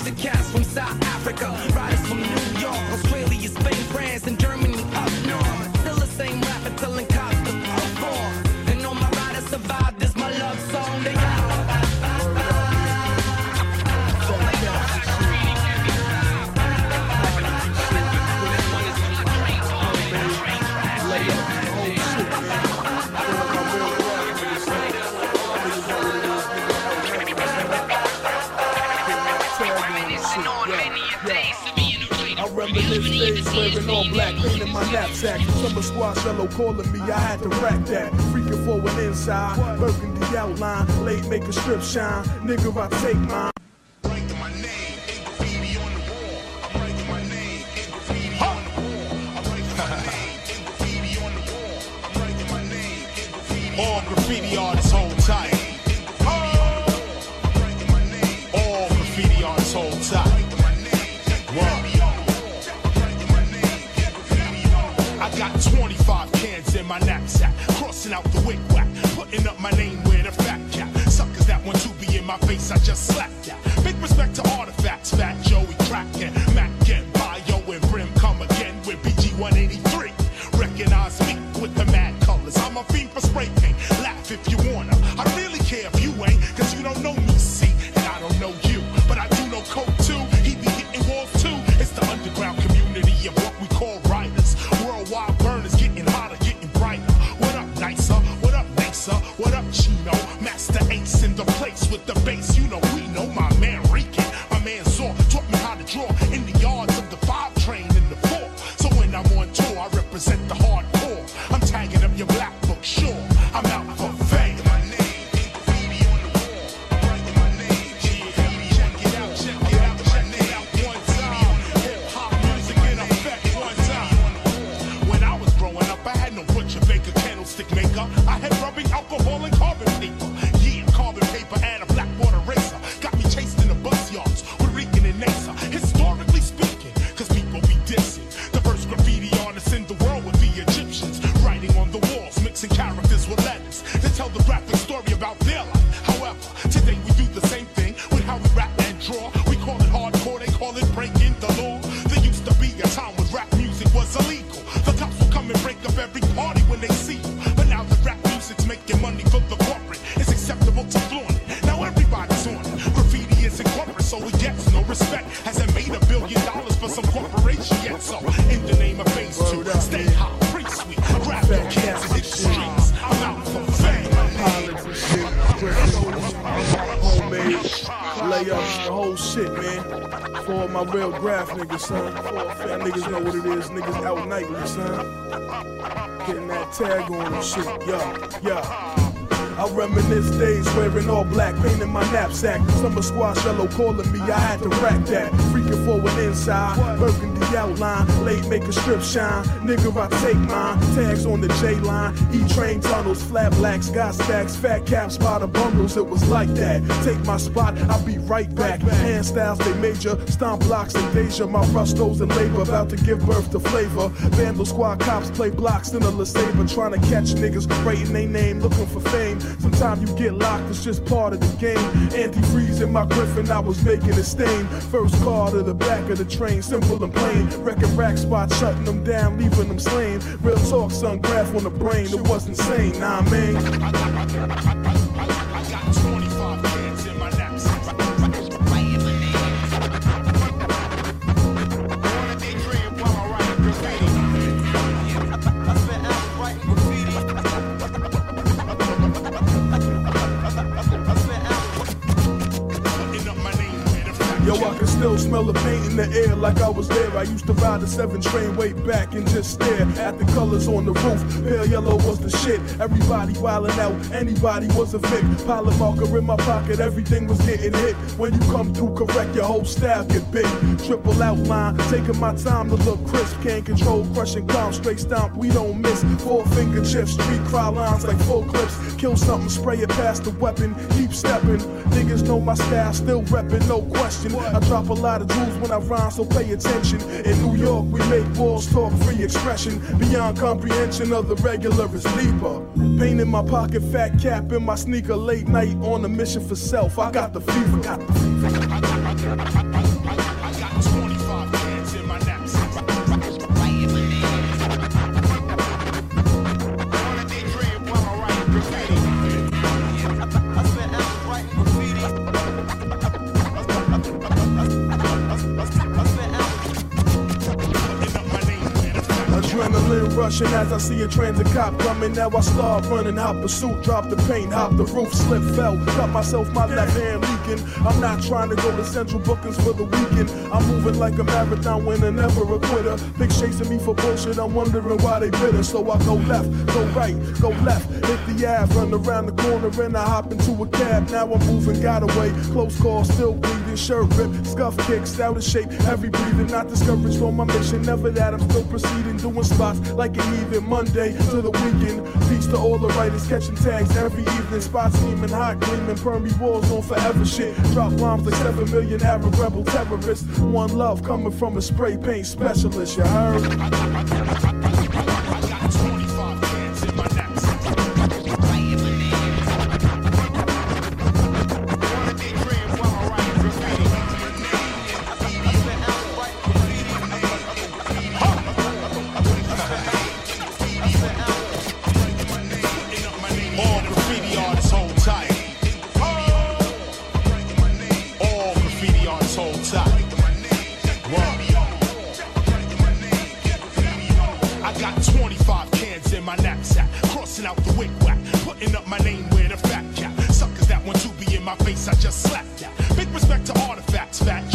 To cats from South a strip shine. Nigga, I take mine. Son. Fat niggas know what it is. Niggas out nightly, son. Getting that tag on and shit. Yo, yo. I reminisce days wearing all black, paint in my knapsack. Summer squash yellow calling me, I had to rack that. Freaking forward inside, burgundy outline, late make a strip shine. Nigga, I take mine. Tags on the J line, E train tunnels, flat blacks, got stacks, fat caps by bundles. It was like that. Take my spot, I'll be right back. Hand styles, they major, stomp blocks and Deja. My rustos and labor about to give birth to flavor. Vandal squad cops play blocks in a LeSabre, trying to catch niggas writing their name, looking for fame. Sometimes you get locked, it's just part of the game. Antifreeze in my griffin, I was making a stain. First car to the back of the train, simple and plain. Wrecking rack spot, shutting them down, leaving them slain. Real talk, son, graph on the brain, it was insane, nah, man. I still smell the paint in the air like I was there. I used to ride the 7 train way back and just stare at the colors on the roof. Pale yellow was the shit. Everybody wildin' out, anybody was a vic. Pile of marker in my pocket, everything was getting hit. When you come through correct, your whole staff get big. Triple outline, taking my time to look crisp. Can't control, crushing calm, straight stomp, we don't miss. Four finger chips, street cry lines like full clips. Kill something, spray it past the weapon, keep steppin'. Niggas know my style, still reppin', no question. I drop a lot of jewels when I rhyme, so pay attention. In New York, we make walls talk free expression. Beyond comprehension of the regular is deeper. Pain in my pocket, fat cap in my sneaker, late night on a mission for self. I got the fever. Got the fever. Rushing as I see a transit cop coming. Now I start running, hot pursuit, drop the paint, hop the roof, slip, fell, cut myself, my left hand, speaking. I'm not trying to go to Central Bookings for the weekend. I'm moving like a marathon winner, never a quitter. Pigs chasing me for bullshit, I'm wondering why they bitter. So I go left, go right, go left, hit the Ave, run around the corner, and I hop into a cab. Now I'm moving, got away. Close call, still bleeding, shirt rip, scuff kicks, out of shape. Every breathing, not discouraged on my mission. Never that, I'm still proceeding, doing spots like an even Monday to the weekend. Peace to all the writers, catching tags every evening. Spots teaming, hot, gleaming, permy walls on forever shit. Drop rhymes like 7 million Arab rebel terrorists. One love coming from a spray paint specialist, you heard? Got 25 cans in my knapsack, crossing out the wig whack, putting up my name with a fat cap. Suckers that want to be in my face, I just slapped that. Big respect to artifacts, fat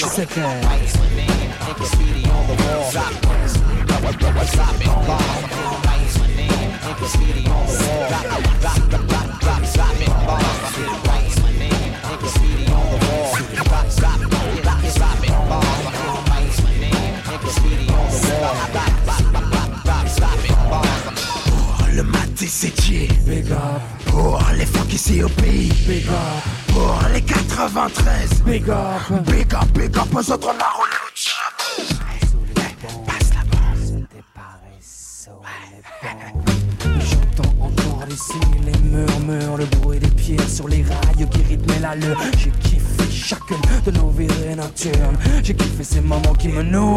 Massacre Manu.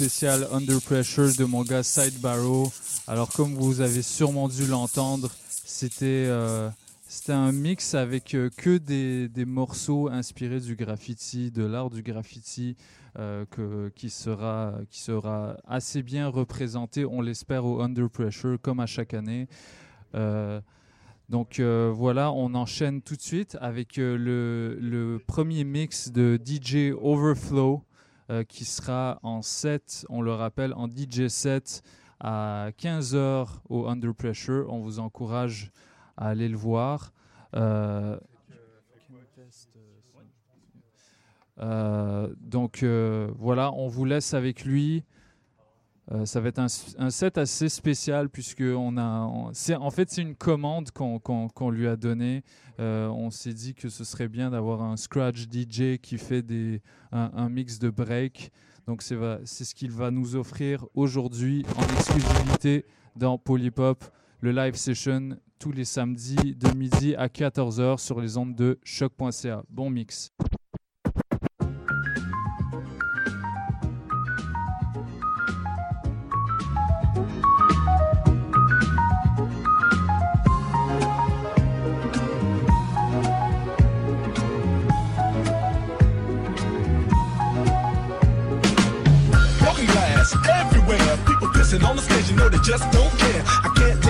spécial Under Pressure de mon gars Side Barrow. Alors comme vous avez sûrement dû l'entendre, c'était euh, un mix avec euh, que des, des, morceaux inspirés du graffiti, de l'art du graffiti, euh, que, qui, sera, qui sera assez bien représenté, on l'espère, au Under Pressure, comme à chaque année. donc voilà, on enchaîne tout de suite avec le, premier mix de DJ Overflow. Euh, qui sera en 7, on le rappelle, en DJ 7 à 15h au Under Pressure. On vous encourage à aller le voir. Euh, euh, donc voilà, on vous laisse avec lui. Euh, ça va être un, set assez spécial puisque on a, en fait c'est une commande qu'on lui a donnée. Euh, on s'est dit que ce serait bien d'avoir un scratch DJ qui fait des, un, un mix de break. Donc c'est ce qu'il va nous offrir aujourd'hui en exclusivité dans Polypop, le live session tous les samedis de midi à 14h sur les ondes de choc.ca. Bon mix. everywhere. People pissing on the stage, you know they just don't care. I can't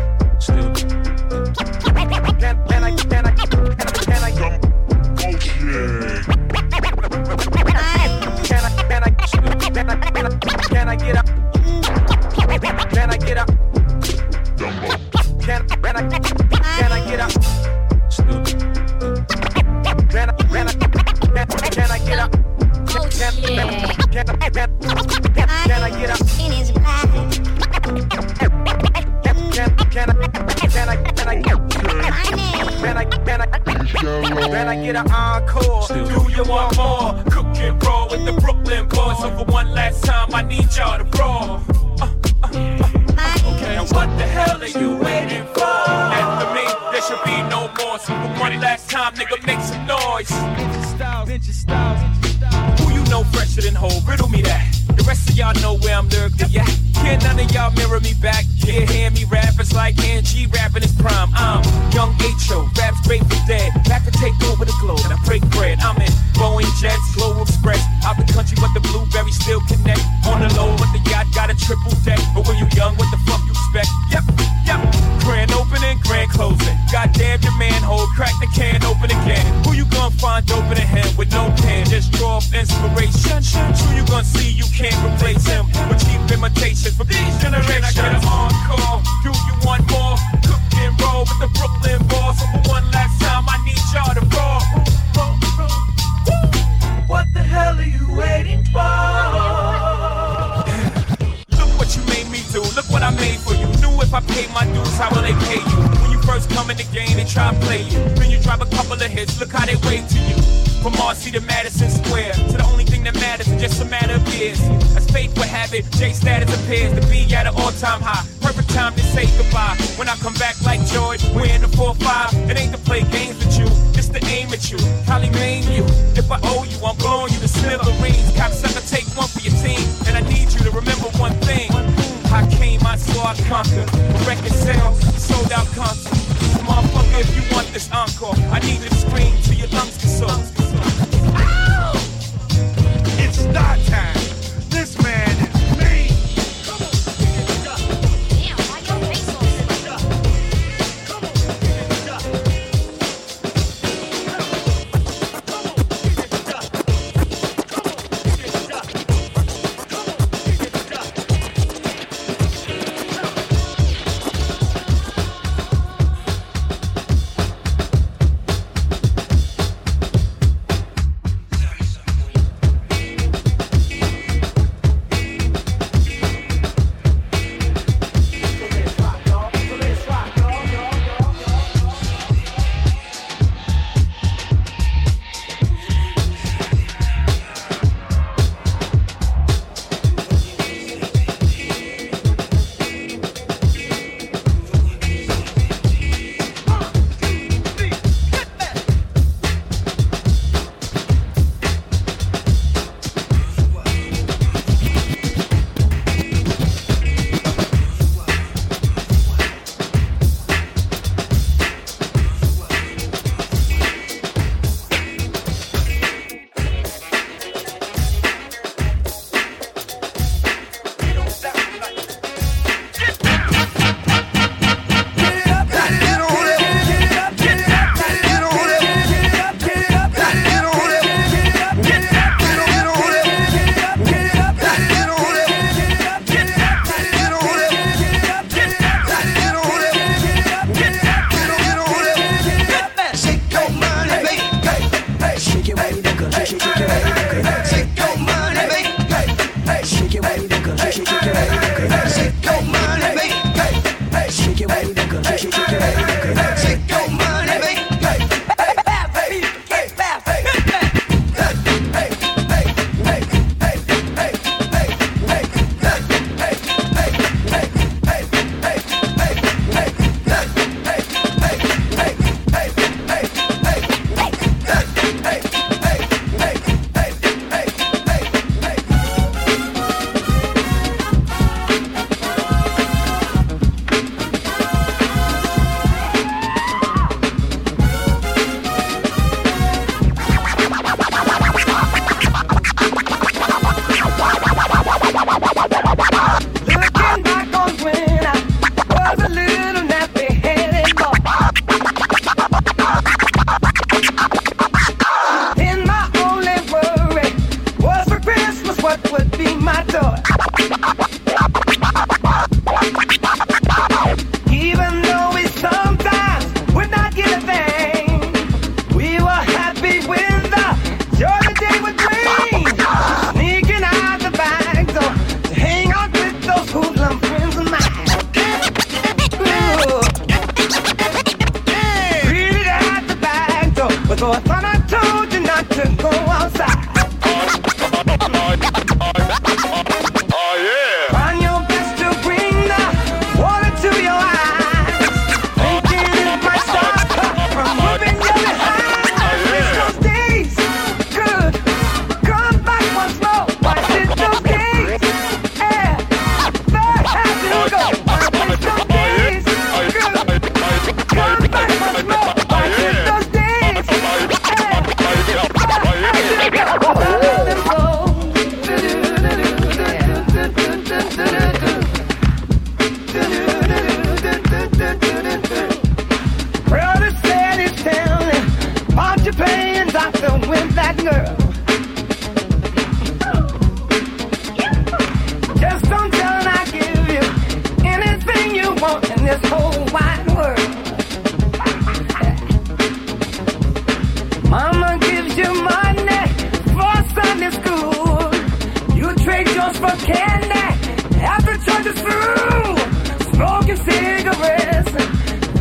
cigarettes,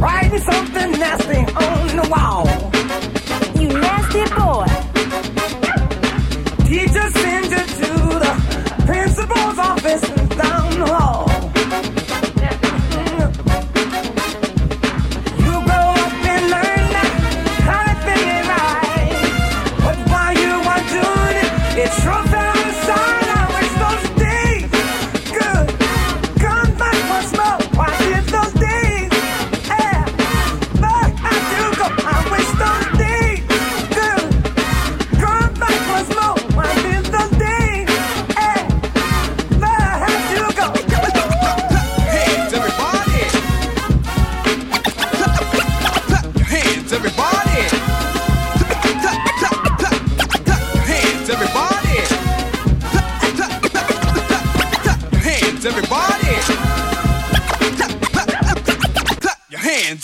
writing something nasty on the wall.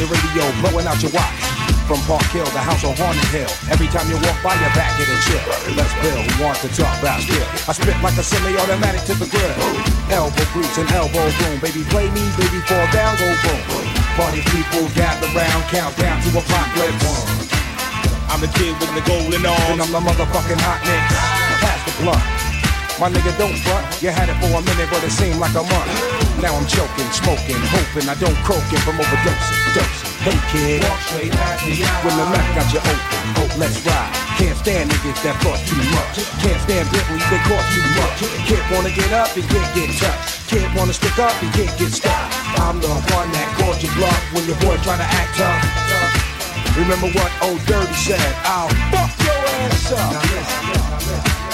your radio, blowing out your watch. From Park Hill, the house on Haunted Hill. Every time you walk by, your back get a chill. Let's Bill, who wants to talk about skill. I spit like a semi-automatic to the grill. Elbow grease and elbow boom. Baby, play me, baby, fall down, go boom. Party people gather round, count down to apocalypse. I'm the kid with the golden arms. And I'm the motherfucking hot nigga. Pass the blunt. My nigga don't front. You had it for a minute, but it seemed like a month. Now I'm choking, smoking, hoping I don't croaking from overdosing. Dosing. Hey kid, when the mouth got you open, oh let's ride. Can't stand niggas that thought too much. Can't stand Bentleys that cost too much. Can't wanna get up and can't get touched. Can't wanna stick up and can't get stuck. I'm the one that called you bluff when your boy try to act tough. Remember what old Dirty said? I'll fuck your ass up. Now listen, listen, listen.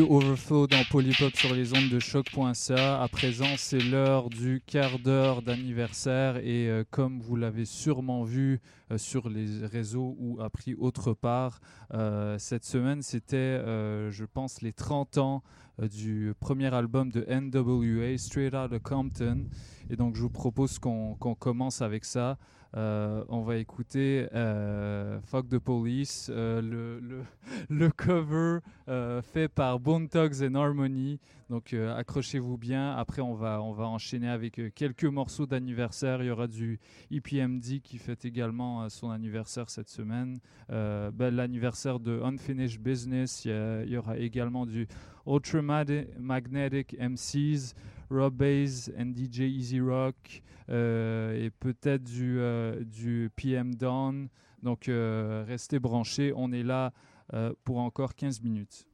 Overflow dans Polypop sur les ondes de choc.ca. À présent, c'est l'heure du quart d'heure d'anniversaire et euh, comme vous l'avez sûrement vu euh, sur les réseaux ou appris autre part, euh, cette semaine, c'était, je pense, les 30 ans du premier album de NWA, Straight Outta Compton. Et donc, je vous propose qu'on commence avec ça. Euh, on va écouter euh, Fuck the Police, euh, le, cover euh, fait par Bone Thugs and Harmony. Donc accrochez-vous bien. Après, on va, on va enchaîner avec quelques morceaux d'anniversaire. Il y aura du EPMD qui fête également son anniversaire cette semaine. Ben, L'anniversaire de Unfinished Business. Il y, aura également du Ultramagnetic MCs. Rob Bass and DJ Easy Rock et peut-être du, euh, PM Dawn. Donc euh, restez branchés, on est là euh, pour encore 15 minutes.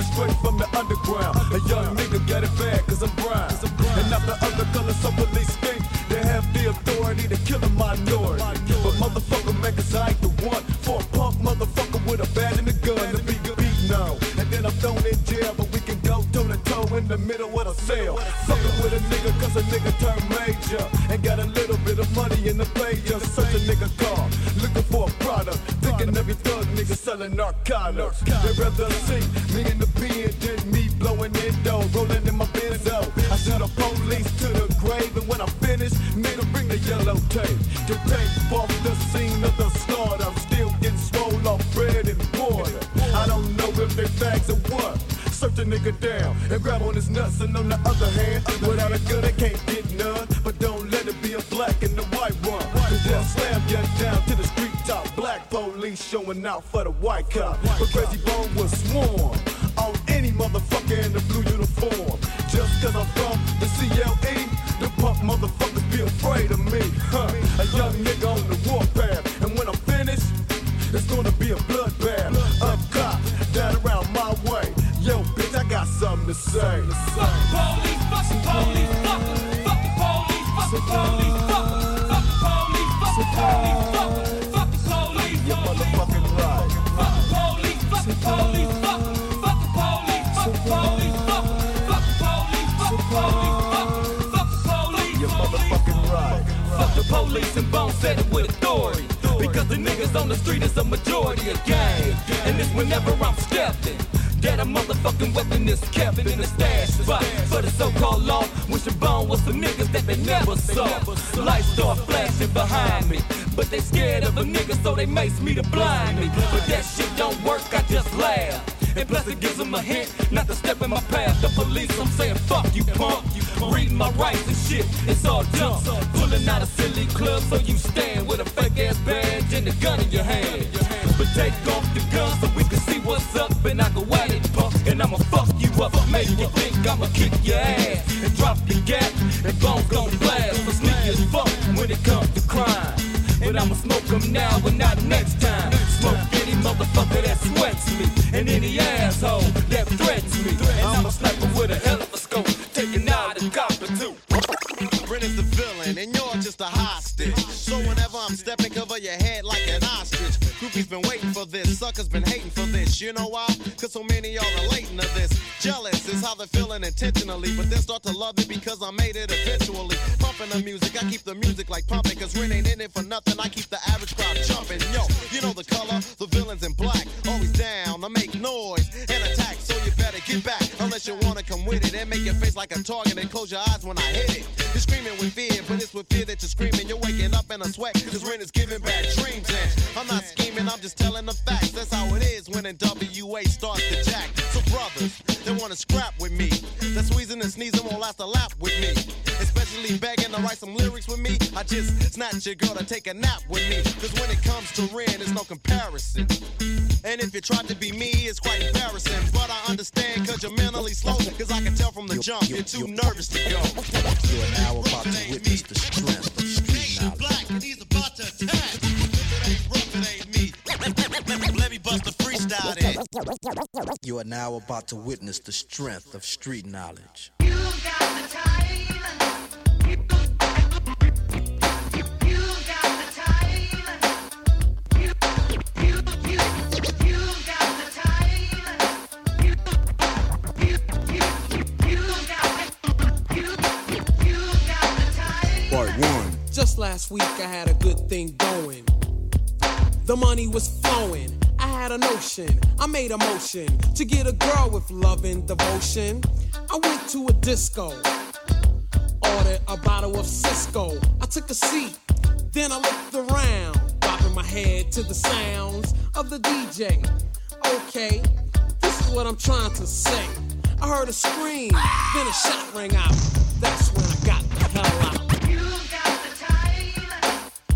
Coming straight from the underground. A young nigga get it bad cause I'm brown. And not the other color, so police think they have the authority to kill a minority. But motherfucker, cause I ain't the one for a punk motherfucker with a bat and a gun to be beat now. And then I'm thrown in jail, but we can go toe in the middle of the cell. Fucking with a nigga cause a nigga turned major. And got a little bit of money in the player. Such a nigga car, looking for a product. Think thinking every thug nigga selling narcotics. They'd rather see me in the pen than me blowing in dough, rolling in my benzo. I sent the police to the grave, and when I made them bring the yellow tape to tape off the scene of the slaughter. I'm still getting swole off bread and water. I don't know if they fags or what. Search a nigga down and grab on his nuts, and on the other hand, without a gun, they can't get none. But don't let it be a black and a white one. Cause they'll slam you down to the street top. Black police showing out for the white cop. But Crazy Bone was sworn on any motherfucker in the blue uniform. Just cause I'm from the CLE, the punk motherfuckers be afraid of me. Huh? A young nigga on the warpath. And when I'm finished, it's gonna be a bloodbath. Up cop, down around my to say. Fuck the police, fuck the police, fuck the, fuck the police, fuck the police, fuck the, fuck the police, fuck the police, fuck the, fuck the police, You're motherfucking right. fuck the police, fuck the police, fuck the, fuck the police, fuck the police, fuck the, fuck the police, fuck the police, fuck the, fuck the police, You're motherfucking right. Fuck the police and bone said it with authority. Because the niggas on the street is a majority of gang. And it's whenever I'm stepping. That a motherfucking weapon is kept in the stash. Spot For the so-called law Wishing bone was some niggas that they never saw. Lights start flashing behind me But they scared of a nigga so they mace me to blind me. But that shit don't work, I just laugh. And plus it gives them a hint not to step in my path. The police, I'm saying fuck you, punk. Reading my rights and shit, it's all dumb. Pulling out a silly club so you stand with a fake ass badge and a gun in your hand. But take off the gun so we can see what's up and I go at it, punk. And I'ma fuck you up, make you think I'ma kick your ass and drop your gap. And bones gon' blast for sneaky as fuck when it comes to crime. And I'ma smoke them now and not next time. Smoke any motherfucker that sweats me. And any asshole that threatens me. And I'ma slap him with a hell your head like an ostrich. Groupies been waiting for this, suckers been hating for this. You know why? Cause so many are relating to this. Jealous is how they're feeling intentionally, but then start to love it because I made it eventually. Pumping the music, I keep the music like pumping, cause Ren ain't in it for nothing. I keep the average crowd jumping. Yo, you know the color, the villains in black, always down. I make noise and attack, so you better get back. Unless you wanna come with it and make your face like a target and close your eyes when I hit it. You're screaming with fear, but it's with fear that you're screaming. You're waking up in a sweat, cause Ren is giving back dreams. And I'm not scheming, I'm just telling the facts. That's how it is when NWA starts to jack. So brothers, they wanna scrap with me. That squeezing and sneezing won't last a lap with me. Especially begging to write some lyrics with me. I just snatch your girl to take a nap with me. Cause when it comes to Ren, there's no comparison. And if you try to be me, it's quite embarrassing. But I understand cause you're mentally slow. Cause I can tell from the jump, you're too nervous to go. You are now about to witness the strength You are now about to witness the strength of street knowledge. Part one. Just last week I had a good thing going. The money was flowing. I had a notion. I made a motion to get a girl with love and devotion. I went to a disco. Ordered a bottle of Cisco. I took a seat. Then I looked around, bobbing my head to the sounds of the DJ. Okay, this is what I'm trying to say. I heard a scream, then a shot rang out. That's when I got the hell out.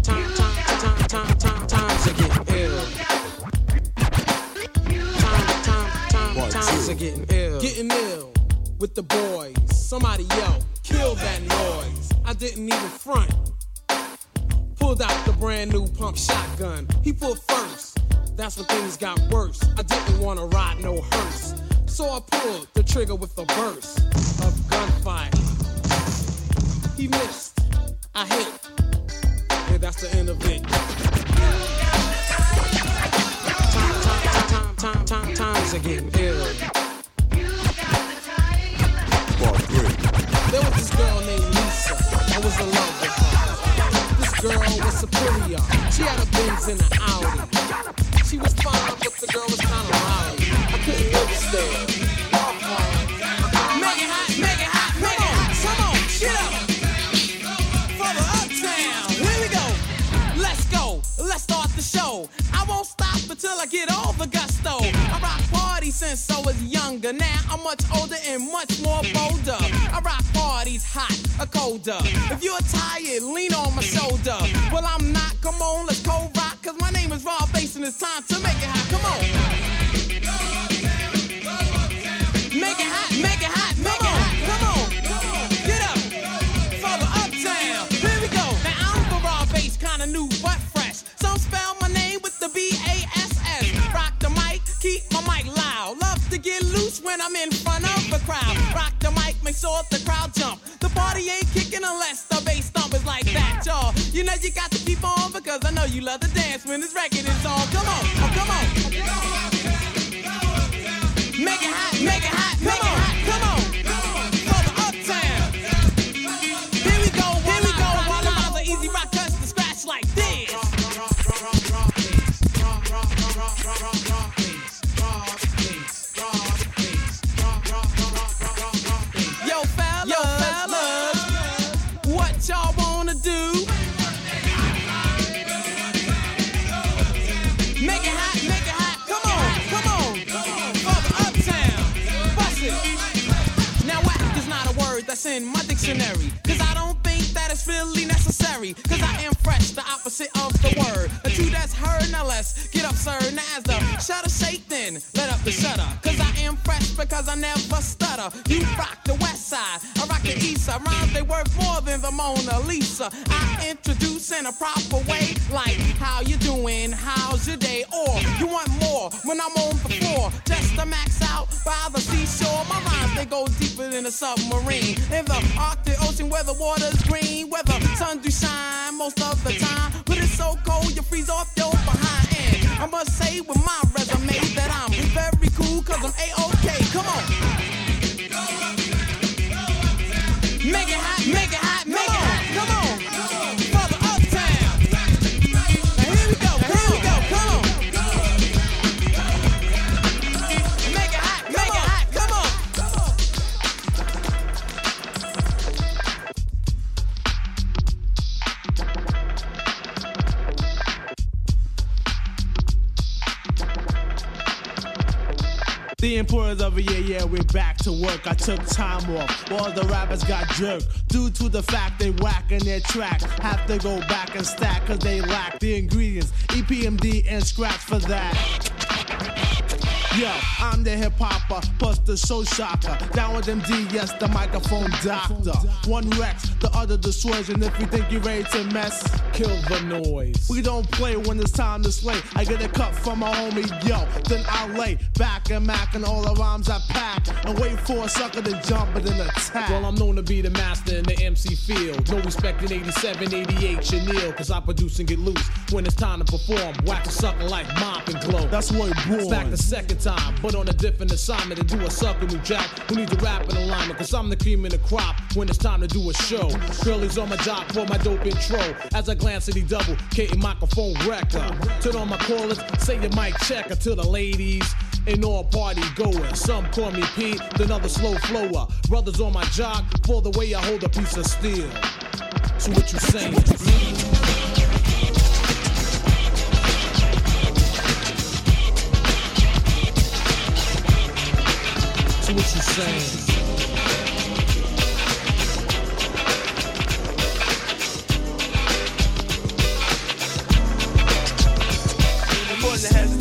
Time, time, time, time, time, time, times are getting times are getting ill. Getting ill with the boys. Somebody yell, kill that noise. I didn't even front. Pulled out the brand new pump shotgun. He pulled first. That's when things got worse. I didn't want to ride no hearse. So I pulled the trigger with a burst of gunfire. He missed. I hit. And that's the end of it. Time, time, time, time, times are getting ill. track. Have to go back and stack, cause they lack the ingredients, EPMD and scratch for that. Yo, I'm the hip hopper, plus the show shocker. Down with MD, yes, the microphone doctor. One wreck, the other the swords, and if you think you're ready to mess, kill the noise. We don't play when it's time to slay. I get a cut from my homie, yo. Then I lay back and mack and all the rhymes I pack and wait for a sucker to jump and then attack. Well, I'm known to be the master in the MC field. No respect in 87, 88, Chanel, cause I produce and get loose when it's time to perform. Whack a sucker like mop and glow. That's what it's back the second time, but on a different assignment and do a sucker new jack who need to rap in alignment. Cause I'm the cream in the crop when it's time to do a show. Girlies on my job for my dope intro as I glam city double, K microphone wrecker. Turn on my callers, say your mic checker to the ladies in all party going. Some call me Pete, then other slow flower. Brothers on my jock for the way I hold a piece of steel. So what you saying? So what you saying?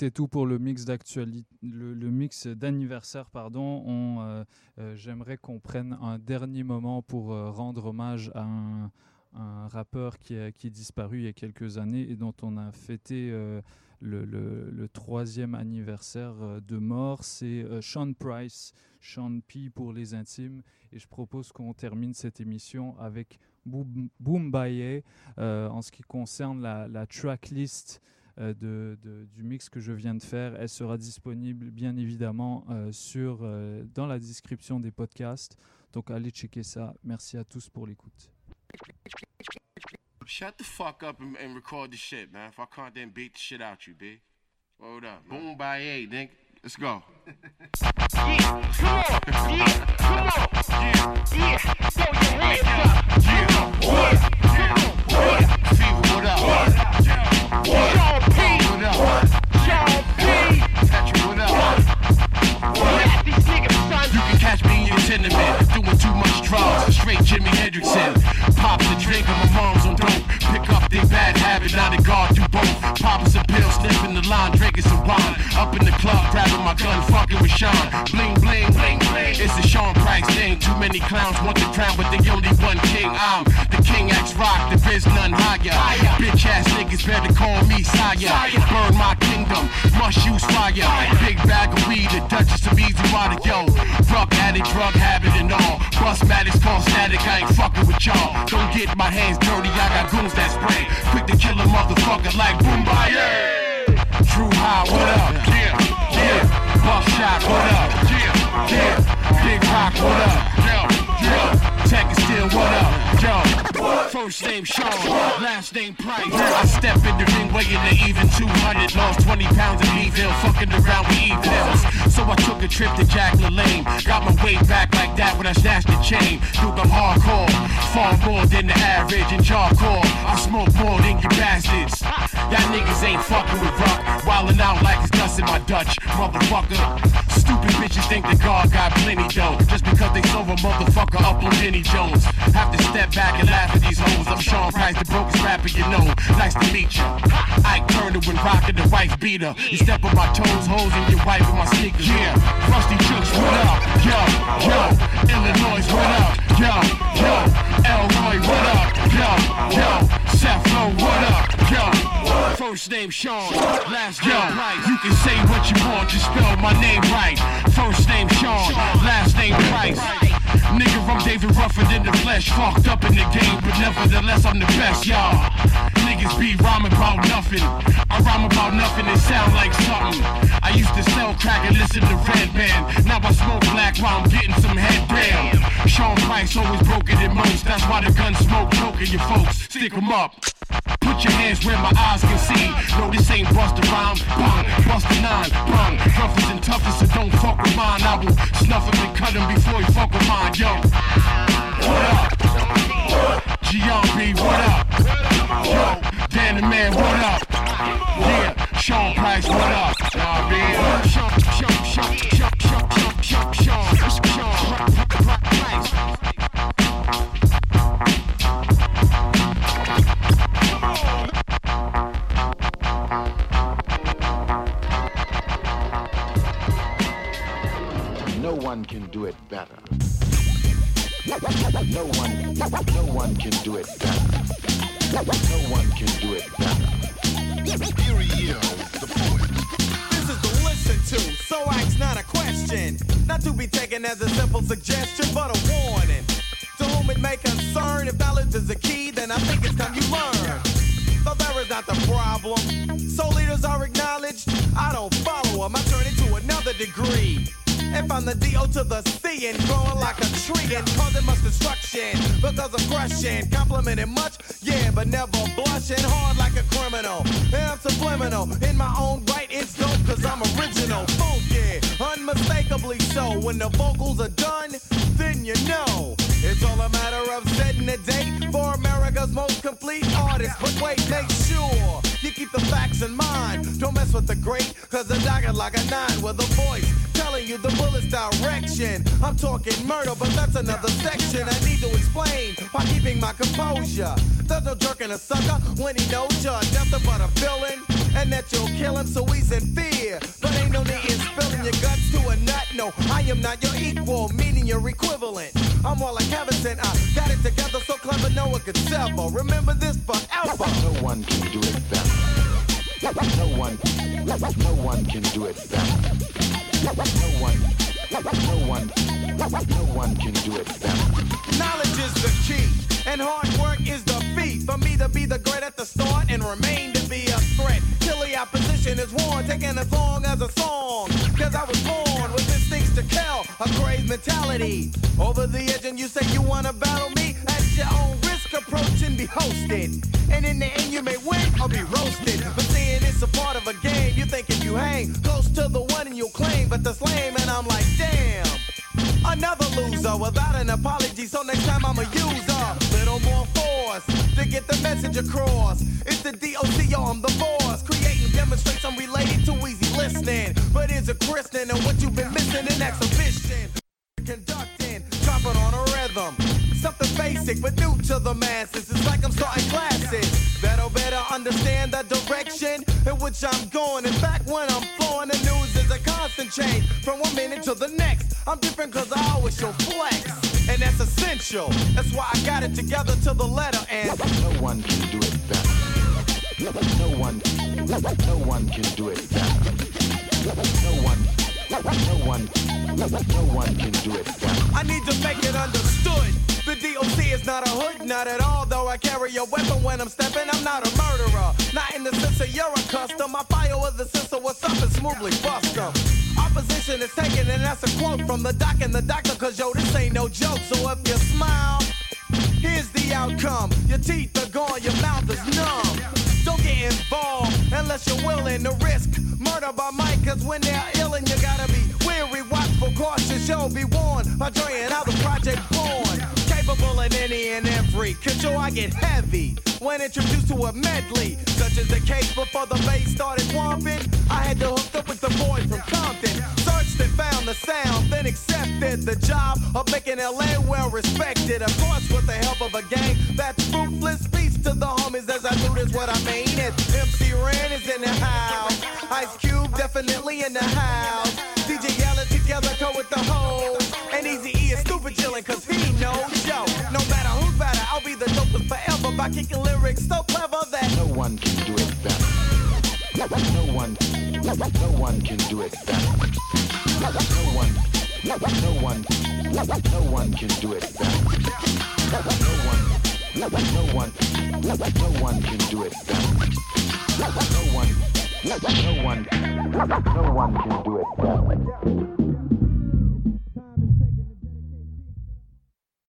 C'était tout pour le mix d'actualité, le, mix d'anniversaire, pardon. On, euh, euh, J'aimerais qu'on prenne un dernier moment pour euh, rendre hommage à un, rappeur qui, a- qui est disparu il y a quelques années et dont on a fêté le, troisième anniversaire de mort. C'est Sean Price, Sean P pour les intimes. Et je propose qu'on termine cette émission avec Boom, Boom en ce qui concerne la, tracklist de, de- du mix que je viens de faire. Elle sera disponible bien évidemment euh, sur, euh, dans la description des podcasts. Donc allez checker ça. Merci à tous pour l'écoute. Shut the fuck up and, and record the shit, man. If I can't, then beat the shit out you, B. Hold up. Boom by A, nigga. Let's go. Your Jimi Hendrixin. Pops a drink and my mom's on dope. Pick up their bad habit, now they guard do both. Popping some pills, sniffing the line, drinking some wine. Up in the club, grabbing my gun, fucking with Sean. Bling, bling, bling, bling. It's a Sean Price thing. Too many clowns want the crown, but they only one king. I'm the king X Rock, there is none higher. Bitch ass niggas better call me sire. Burn my kingdom, must use fire. Big bag of weed, the Duchess of Easy Water, yo. Drug addict, drug habit and all. Bust matters, call static, I ain't fucking with y'all. Don't get my hands dirty, I got goons that spray. Quick to kill a motherfucker like Boombaye. Dru Ha, what up? Yeah, yeah. Buff shot, what up? Yeah, yeah. Big Rock, what up? Yo, yo. Tech is still, what up? Yo. First name Sean, last name Price. I step in the ring weighing the even 200. Lost 20 pounds in Evil, fucking around with evils. So I took a trip to Jack LaLanne. Got my weight back like that when I snatched the chain. Dude, I'm hardcore, far more than the average and charcoal. I smoke more than you bastards. Y'all niggas ain't fucking with rock. Wildin' out like it's dust in my Dutch, motherfucker. Stupid bitches think that God got plenty dough. Just because they sold a motherfucker up on Jenny Jones. Have to step back and laugh at these hoes. I'm Sean Price, the brokest rapper you know. Nice to meet you. Ike Turner when rocking the wife beater. You step on my toes, hoes, and your wife in my sneakers. Yeah, Rustee Juxx, what up? Yo, yo, Illinois, what up? Yo, yo, Elroy, what up? Yo, yo, Seth Lowe, what up? Yo, first name Sean, last name Price. You can say what you want, just spell my name right. First name Sean, last name Price. Nigga, I'm David Ruffin in the flesh, fucked up in the game, but nevertheless I'm the best, y'all. Niggas be rhyming about nothing. I rhyme about nothing and sound like something. I used to sell crack and listen to Red Band. Now I smoke black while I'm getting some head down. Sean Price always broken than most. That's why the gun smoke choking your folks. Stick 'em up. Put your hands where my eyes can see. No, this ain't Busta Rhyme. Bang, Busta Nine. Bang, roughest and toughest, so don't fuck with mine. I will snuff him and cut him before he fuck with mine. Yo, what up? Giambi, what up? Yo, Dan the Man, what up? Yeah, Sean Price, what up? Nah, man. Sean, Sean, Sean, Sean, Sean, Sean, Sean, Sean, Sean Price. One can do it better. No one, no one can do it better. No one can do it better. This is to listen to, so act's not a question. Not to be taken as a simple suggestion, but a warning. To whom it may concern, if knowledge is the key, then I think it's time you learn. Though there is not the problem. So leaders are acknowledged, I don't follow them, I turn it to another degree. If I'm the D.O. to the C and growing like a tree and causing much destruction because of crushing, complimenting much, yeah, but never blushing hard like a criminal. And I'm subliminal in my own right, it's dope cause I'm original, funky, unmistakably so. When the vocals are done, then you know it's all a matter of setting a date for America's most complete artist. But wait, make sure you keep the facts in mind. Don't mess with the great, cause the dagger like a nine with a voice telling you the bullet's direction. I'm talking murder, but that's another section. I need to explain by keeping my composure. There's no jerking a sucker when he knows you're nothing but a villain. And that you'll kill him so he's in fear. But ain't no need in spilling your guts to a nut. No, I am not your equal, meaning your equivalent. I'm more like Everton. I got it together so clever no one could sever. Remember this forever. No one can do it better. No one, no one can do it better. No one, no one, no one can do it better. Knowledge is the key, and hard work is the feat. For me to be the great at the start and remain to be a threat. Till the opposition is worn, taking as long as a song. Cause I was born with instincts to kill, a crazed mentality. Over the edge, and you say you wanna battle me? At your own risk, approach and be hosted. And in the end, you may win or be roasted. But seeing it's a part of a game, you think if you hang close to the one and you'll claim, but that's lame, and I'm like, damn. Another loser without an apology, so next time I'm a user. Little more force to get the message across. It's the DOC, I'm the force, Creating demonstrates I'm related to easy listening. But is a christening and what you've been missing in exhibition. Conducting, dropping on a rhythm. Something basic but new to the masses. It's like I'm starting classes. Better, better understand the direction in which I'm going. In fact, when I'm flowing, the news is a constant change from one minute to the next. I'm different cause I always show flex. And that's essential. That's why I got it together to the letter and No one can do it better. No one, no one can do it better. No one, no one, no one can do it. I need to make it understood. The DOC is not a hood, not at all. Though I carry a weapon when I'm stepping, I'm not a murderer. Not in the sense of you're a custom. I fire with the sense of what's up and smoothly bust 'em. Opposition is taken, and that's a quote from the doc and the doctor. Cause yo, this ain't no joke. So if you smile, here's the outcome. Your teeth are gone, your mouth is numb. Don't get involved unless you're willing to risk murder by mic. Cause when they're ill and you gotta be weary, watchful, cautious, yo, be warned. By joining how the project born. Capable in any and every. Yo, I get heavy when introduced to a medley. Such as the case before the bass started whomping. I had to hook up with the boys from Compton. Searched and found the sound, then accepted the job of making LA well respected. Of course, with the help of a gang that's ruthless. Peace to the homies as I do this what I mean. It's MC Ren is in the house. Ice Cube definitely in the house. DJ Yella together go with the Stupid chillin' cause he knows yo. No matter who's better, I'll be the dopest forever by kicking lyrics so clever that No one can do it better. No one, no one can do it better. No one, no one, no one can do it better. No one, no one, no one can do it better. No one, no one, no one can do it better.